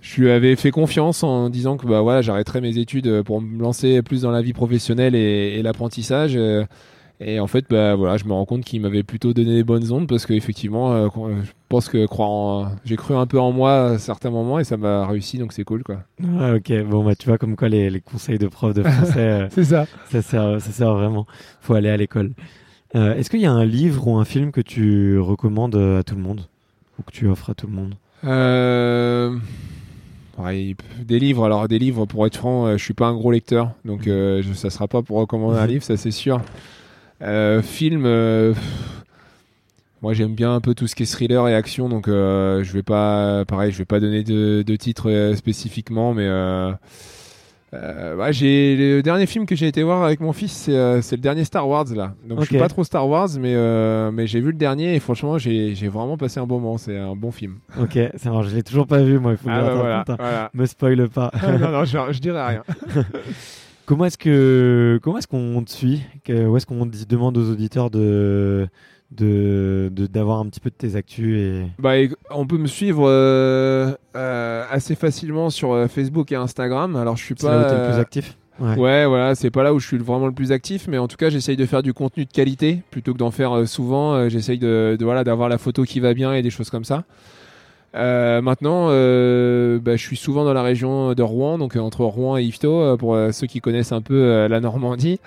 je lui avais fait confiance en disant que bah voilà, j'arrêterais mes études pour me lancer plus dans la vie professionnelle et, et l'apprentissage. euh, et en fait, bah voilà, je me rends compte qu'il m'avait plutôt donné les bonnes ondes parce qu'effectivement, euh, je pense que croire en... j'ai cru un peu en moi à certains moments et ça m'a réussi, donc c'est cool quoi. Ah, Ok, bon, bah, tu vois, comme quoi les, les conseils de prof de français, euh, C'est ça. ça, sert, ça sert vraiment. faut aller à l'école. Euh, Est-ce qu'il y a un livre ou un film que tu recommandes euh, à tout le monde Ou que tu offres à tout le monde? Euh... des livres, alors des livres, pour être franc, euh, je suis pas un gros lecteur, donc euh, je, ça sera pas pour recommander un livre, ça c'est sûr. Euh, film, euh, moi j'aime bien un peu tout ce qui est thriller et action, donc euh, je vais pas, pareil, je vais pas donner de, de titre euh, spécifiquement, mais euh, j'ai le dernier film que j'ai été voir avec mon fils, c'est euh, c'est le dernier Star Wars là. Donc je suis pas trop Star Wars, mais euh, mais j'ai vu le dernier et franchement j'ai j'ai vraiment passé un bon moment. C'est un bon film. Ok, ça marche. Je l'ai toujours pas vu, moi. Il faut Ah bah voilà, hein. voilà. Me spoil pas. non, non, je, je dirais rien. comment est-ce que comment est-ce qu'on te suit? Où est-ce qu'on demande aux auditeurs de de d'avoir un petit peu de tes actus et Bah, et on peut me suivre euh, euh, assez facilement sur euh, Facebook et Instagram. Alors, je suis c'est pas. là où t'es le plus actif? Ouais. Ouais, voilà, c'est pas là où je suis vraiment le plus actif, mais en tout cas, j'essaye de faire du contenu de qualité plutôt que d'en faire euh, souvent. j'essaye de, de, voilà d'avoir la photo qui va bien et des choses comme ça. Euh, maintenant, euh, bah, je suis souvent dans la région de Rouen, donc euh, entre Rouen et Yvetot, euh, pour euh, ceux qui connaissent un peu euh, la Normandie.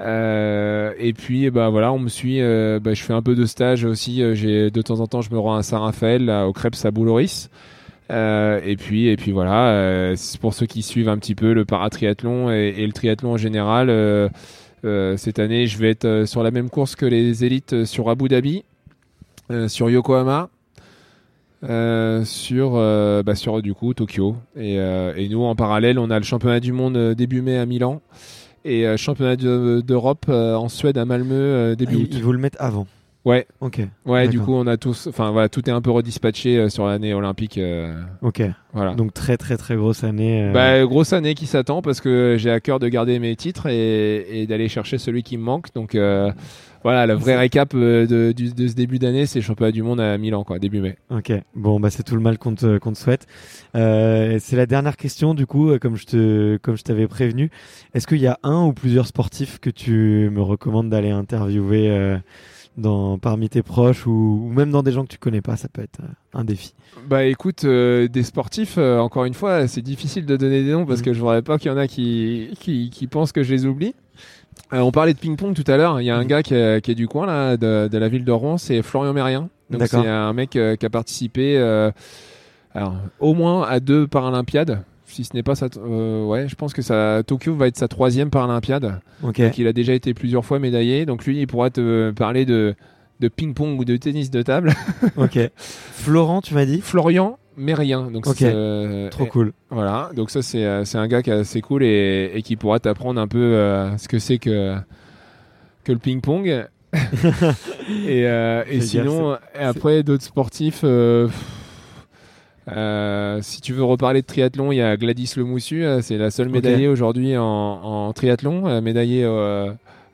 Euh, et puis, bah voilà, on me suit. euh, bah, je fais un peu de stage aussi. euh, j'ai de temps en temps, je me rends à Saint-Raphaël, au Crêpes à Bouloris. Euh, et puis, et puis voilà. euh, pour ceux qui suivent un petit peu le paratriathlon et, et le triathlon en général. euh, cette année, je vais être sur la même course que les élites sur Abu Dhabi, sur Yokohama. euh, sur, bah, sur du coup Tokyo et, euh, et nous en parallèle on a le championnat du monde début mai à Milan et euh, championnat de- d'Europe euh, en Suède à Malmö euh, début Ah, août. ils, vous le mettent avant. Ouais, Ok. ouais. Du coup, on a tous, enfin voilà, tout est un peu redispatché euh, sur l'année olympique. euh, Ok. voilà. Donc très très très grosse année. euh, Bah, grosse année qui s'attend parce que j'ai à cœur de garder mes titres et, et d'aller chercher celui qui me manque. Donc euh, voilà, le vrai récap euh, de, ce début d'année, c'est le championnat du monde à Milan, quoi, début mai. Ok, bon bah c'est tout le mal qu'on te, souhaite. Euh, c'est la dernière question du coup, euh, comme je te comme je t'avais prévenu. Est-ce qu'il y a un ou plusieurs sportifs que tu me recommandes d'aller interviewer euh, dans parmi tes proches ou, ou même dans des gens que tu connais pas Ça peut être euh, un défi? Bah écoute, euh, des sportifs, euh, encore une fois, c'est difficile de donner des noms parce Mhm. que je voudrais pas qu'il y en a qui, qui, qui pensent que je les oublie. Euh, on parlait de ping-pong tout à l'heure. Il y a un Mhm. gars qui est, qui est du coin là, de, de la ville de Rouen, c'est Florian Mérien. Donc c'est un mec euh, qui a participé, euh, alors au moins à deux Paralympiades. Si ce n'est pas sa, euh, ouais, je pense que ça, Tokyo va être sa troisième Paralympiade. Ok. Donc il a déjà été plusieurs fois médaillé. Donc lui, il pourra te parler de de ping-pong ou de tennis de table. Ok. Florent, tu m'as dit? Florian Mérien. Donc Ok. c'est, euh, Trop et- cool. Voilà, donc ça c'est euh, c'est un gars qui est assez cool et, et qui pourra t'apprendre un peu euh, ce que c'est que que le ping-pong. et euh, et C'est sinon, et après d'autres sportifs. si tu veux reparler de triathlon, il y a Gladys Lemoussu, c'est la seule médaillée aujourd'hui en, en triathlon, médaillée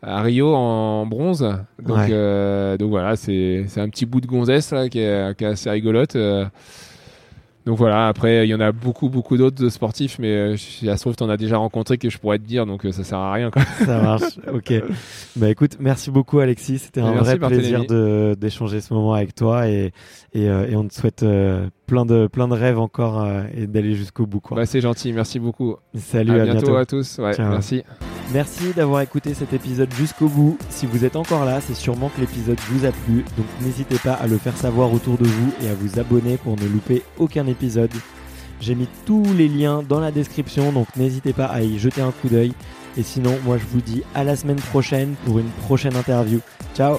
à Rio en bronze. Donc, Ouais. donc voilà, c'est c'est un petit bout de gonzesse là, qui, est, qui est assez rigolote. Donc voilà, après il y en a beaucoup beaucoup d'autres sportifs, mais euh, si ça se trouve, tu en as déjà rencontré que je pourrais te dire, donc euh, ça sert à rien. Quoi. Ça marche. Ok. Bah écoute, merci beaucoup Alexis. C'était un Merci, vrai plaisir d'échanger ce moment avec toi et et, euh, et on te souhaite euh, plein de plein de rêves encore euh, et d'aller jusqu'au bout quoi. Bah, c'est gentil, merci beaucoup. Salut, à à bientôt, bientôt. à tous. Ouais, Ciao. merci. Merci d'avoir écouté cet épisode jusqu'au bout. Si vous êtes encore là, c'est sûrement que l'épisode vous a plu, donc n'hésitez pas à le faire savoir autour de vous et à vous abonner pour ne louper aucun épisode. J'ai mis tous les liens dans la description, donc n'hésitez pas à y jeter un coup d'œil. Et sinon, moi je vous dis à la semaine prochaine pour une prochaine interview. Ciao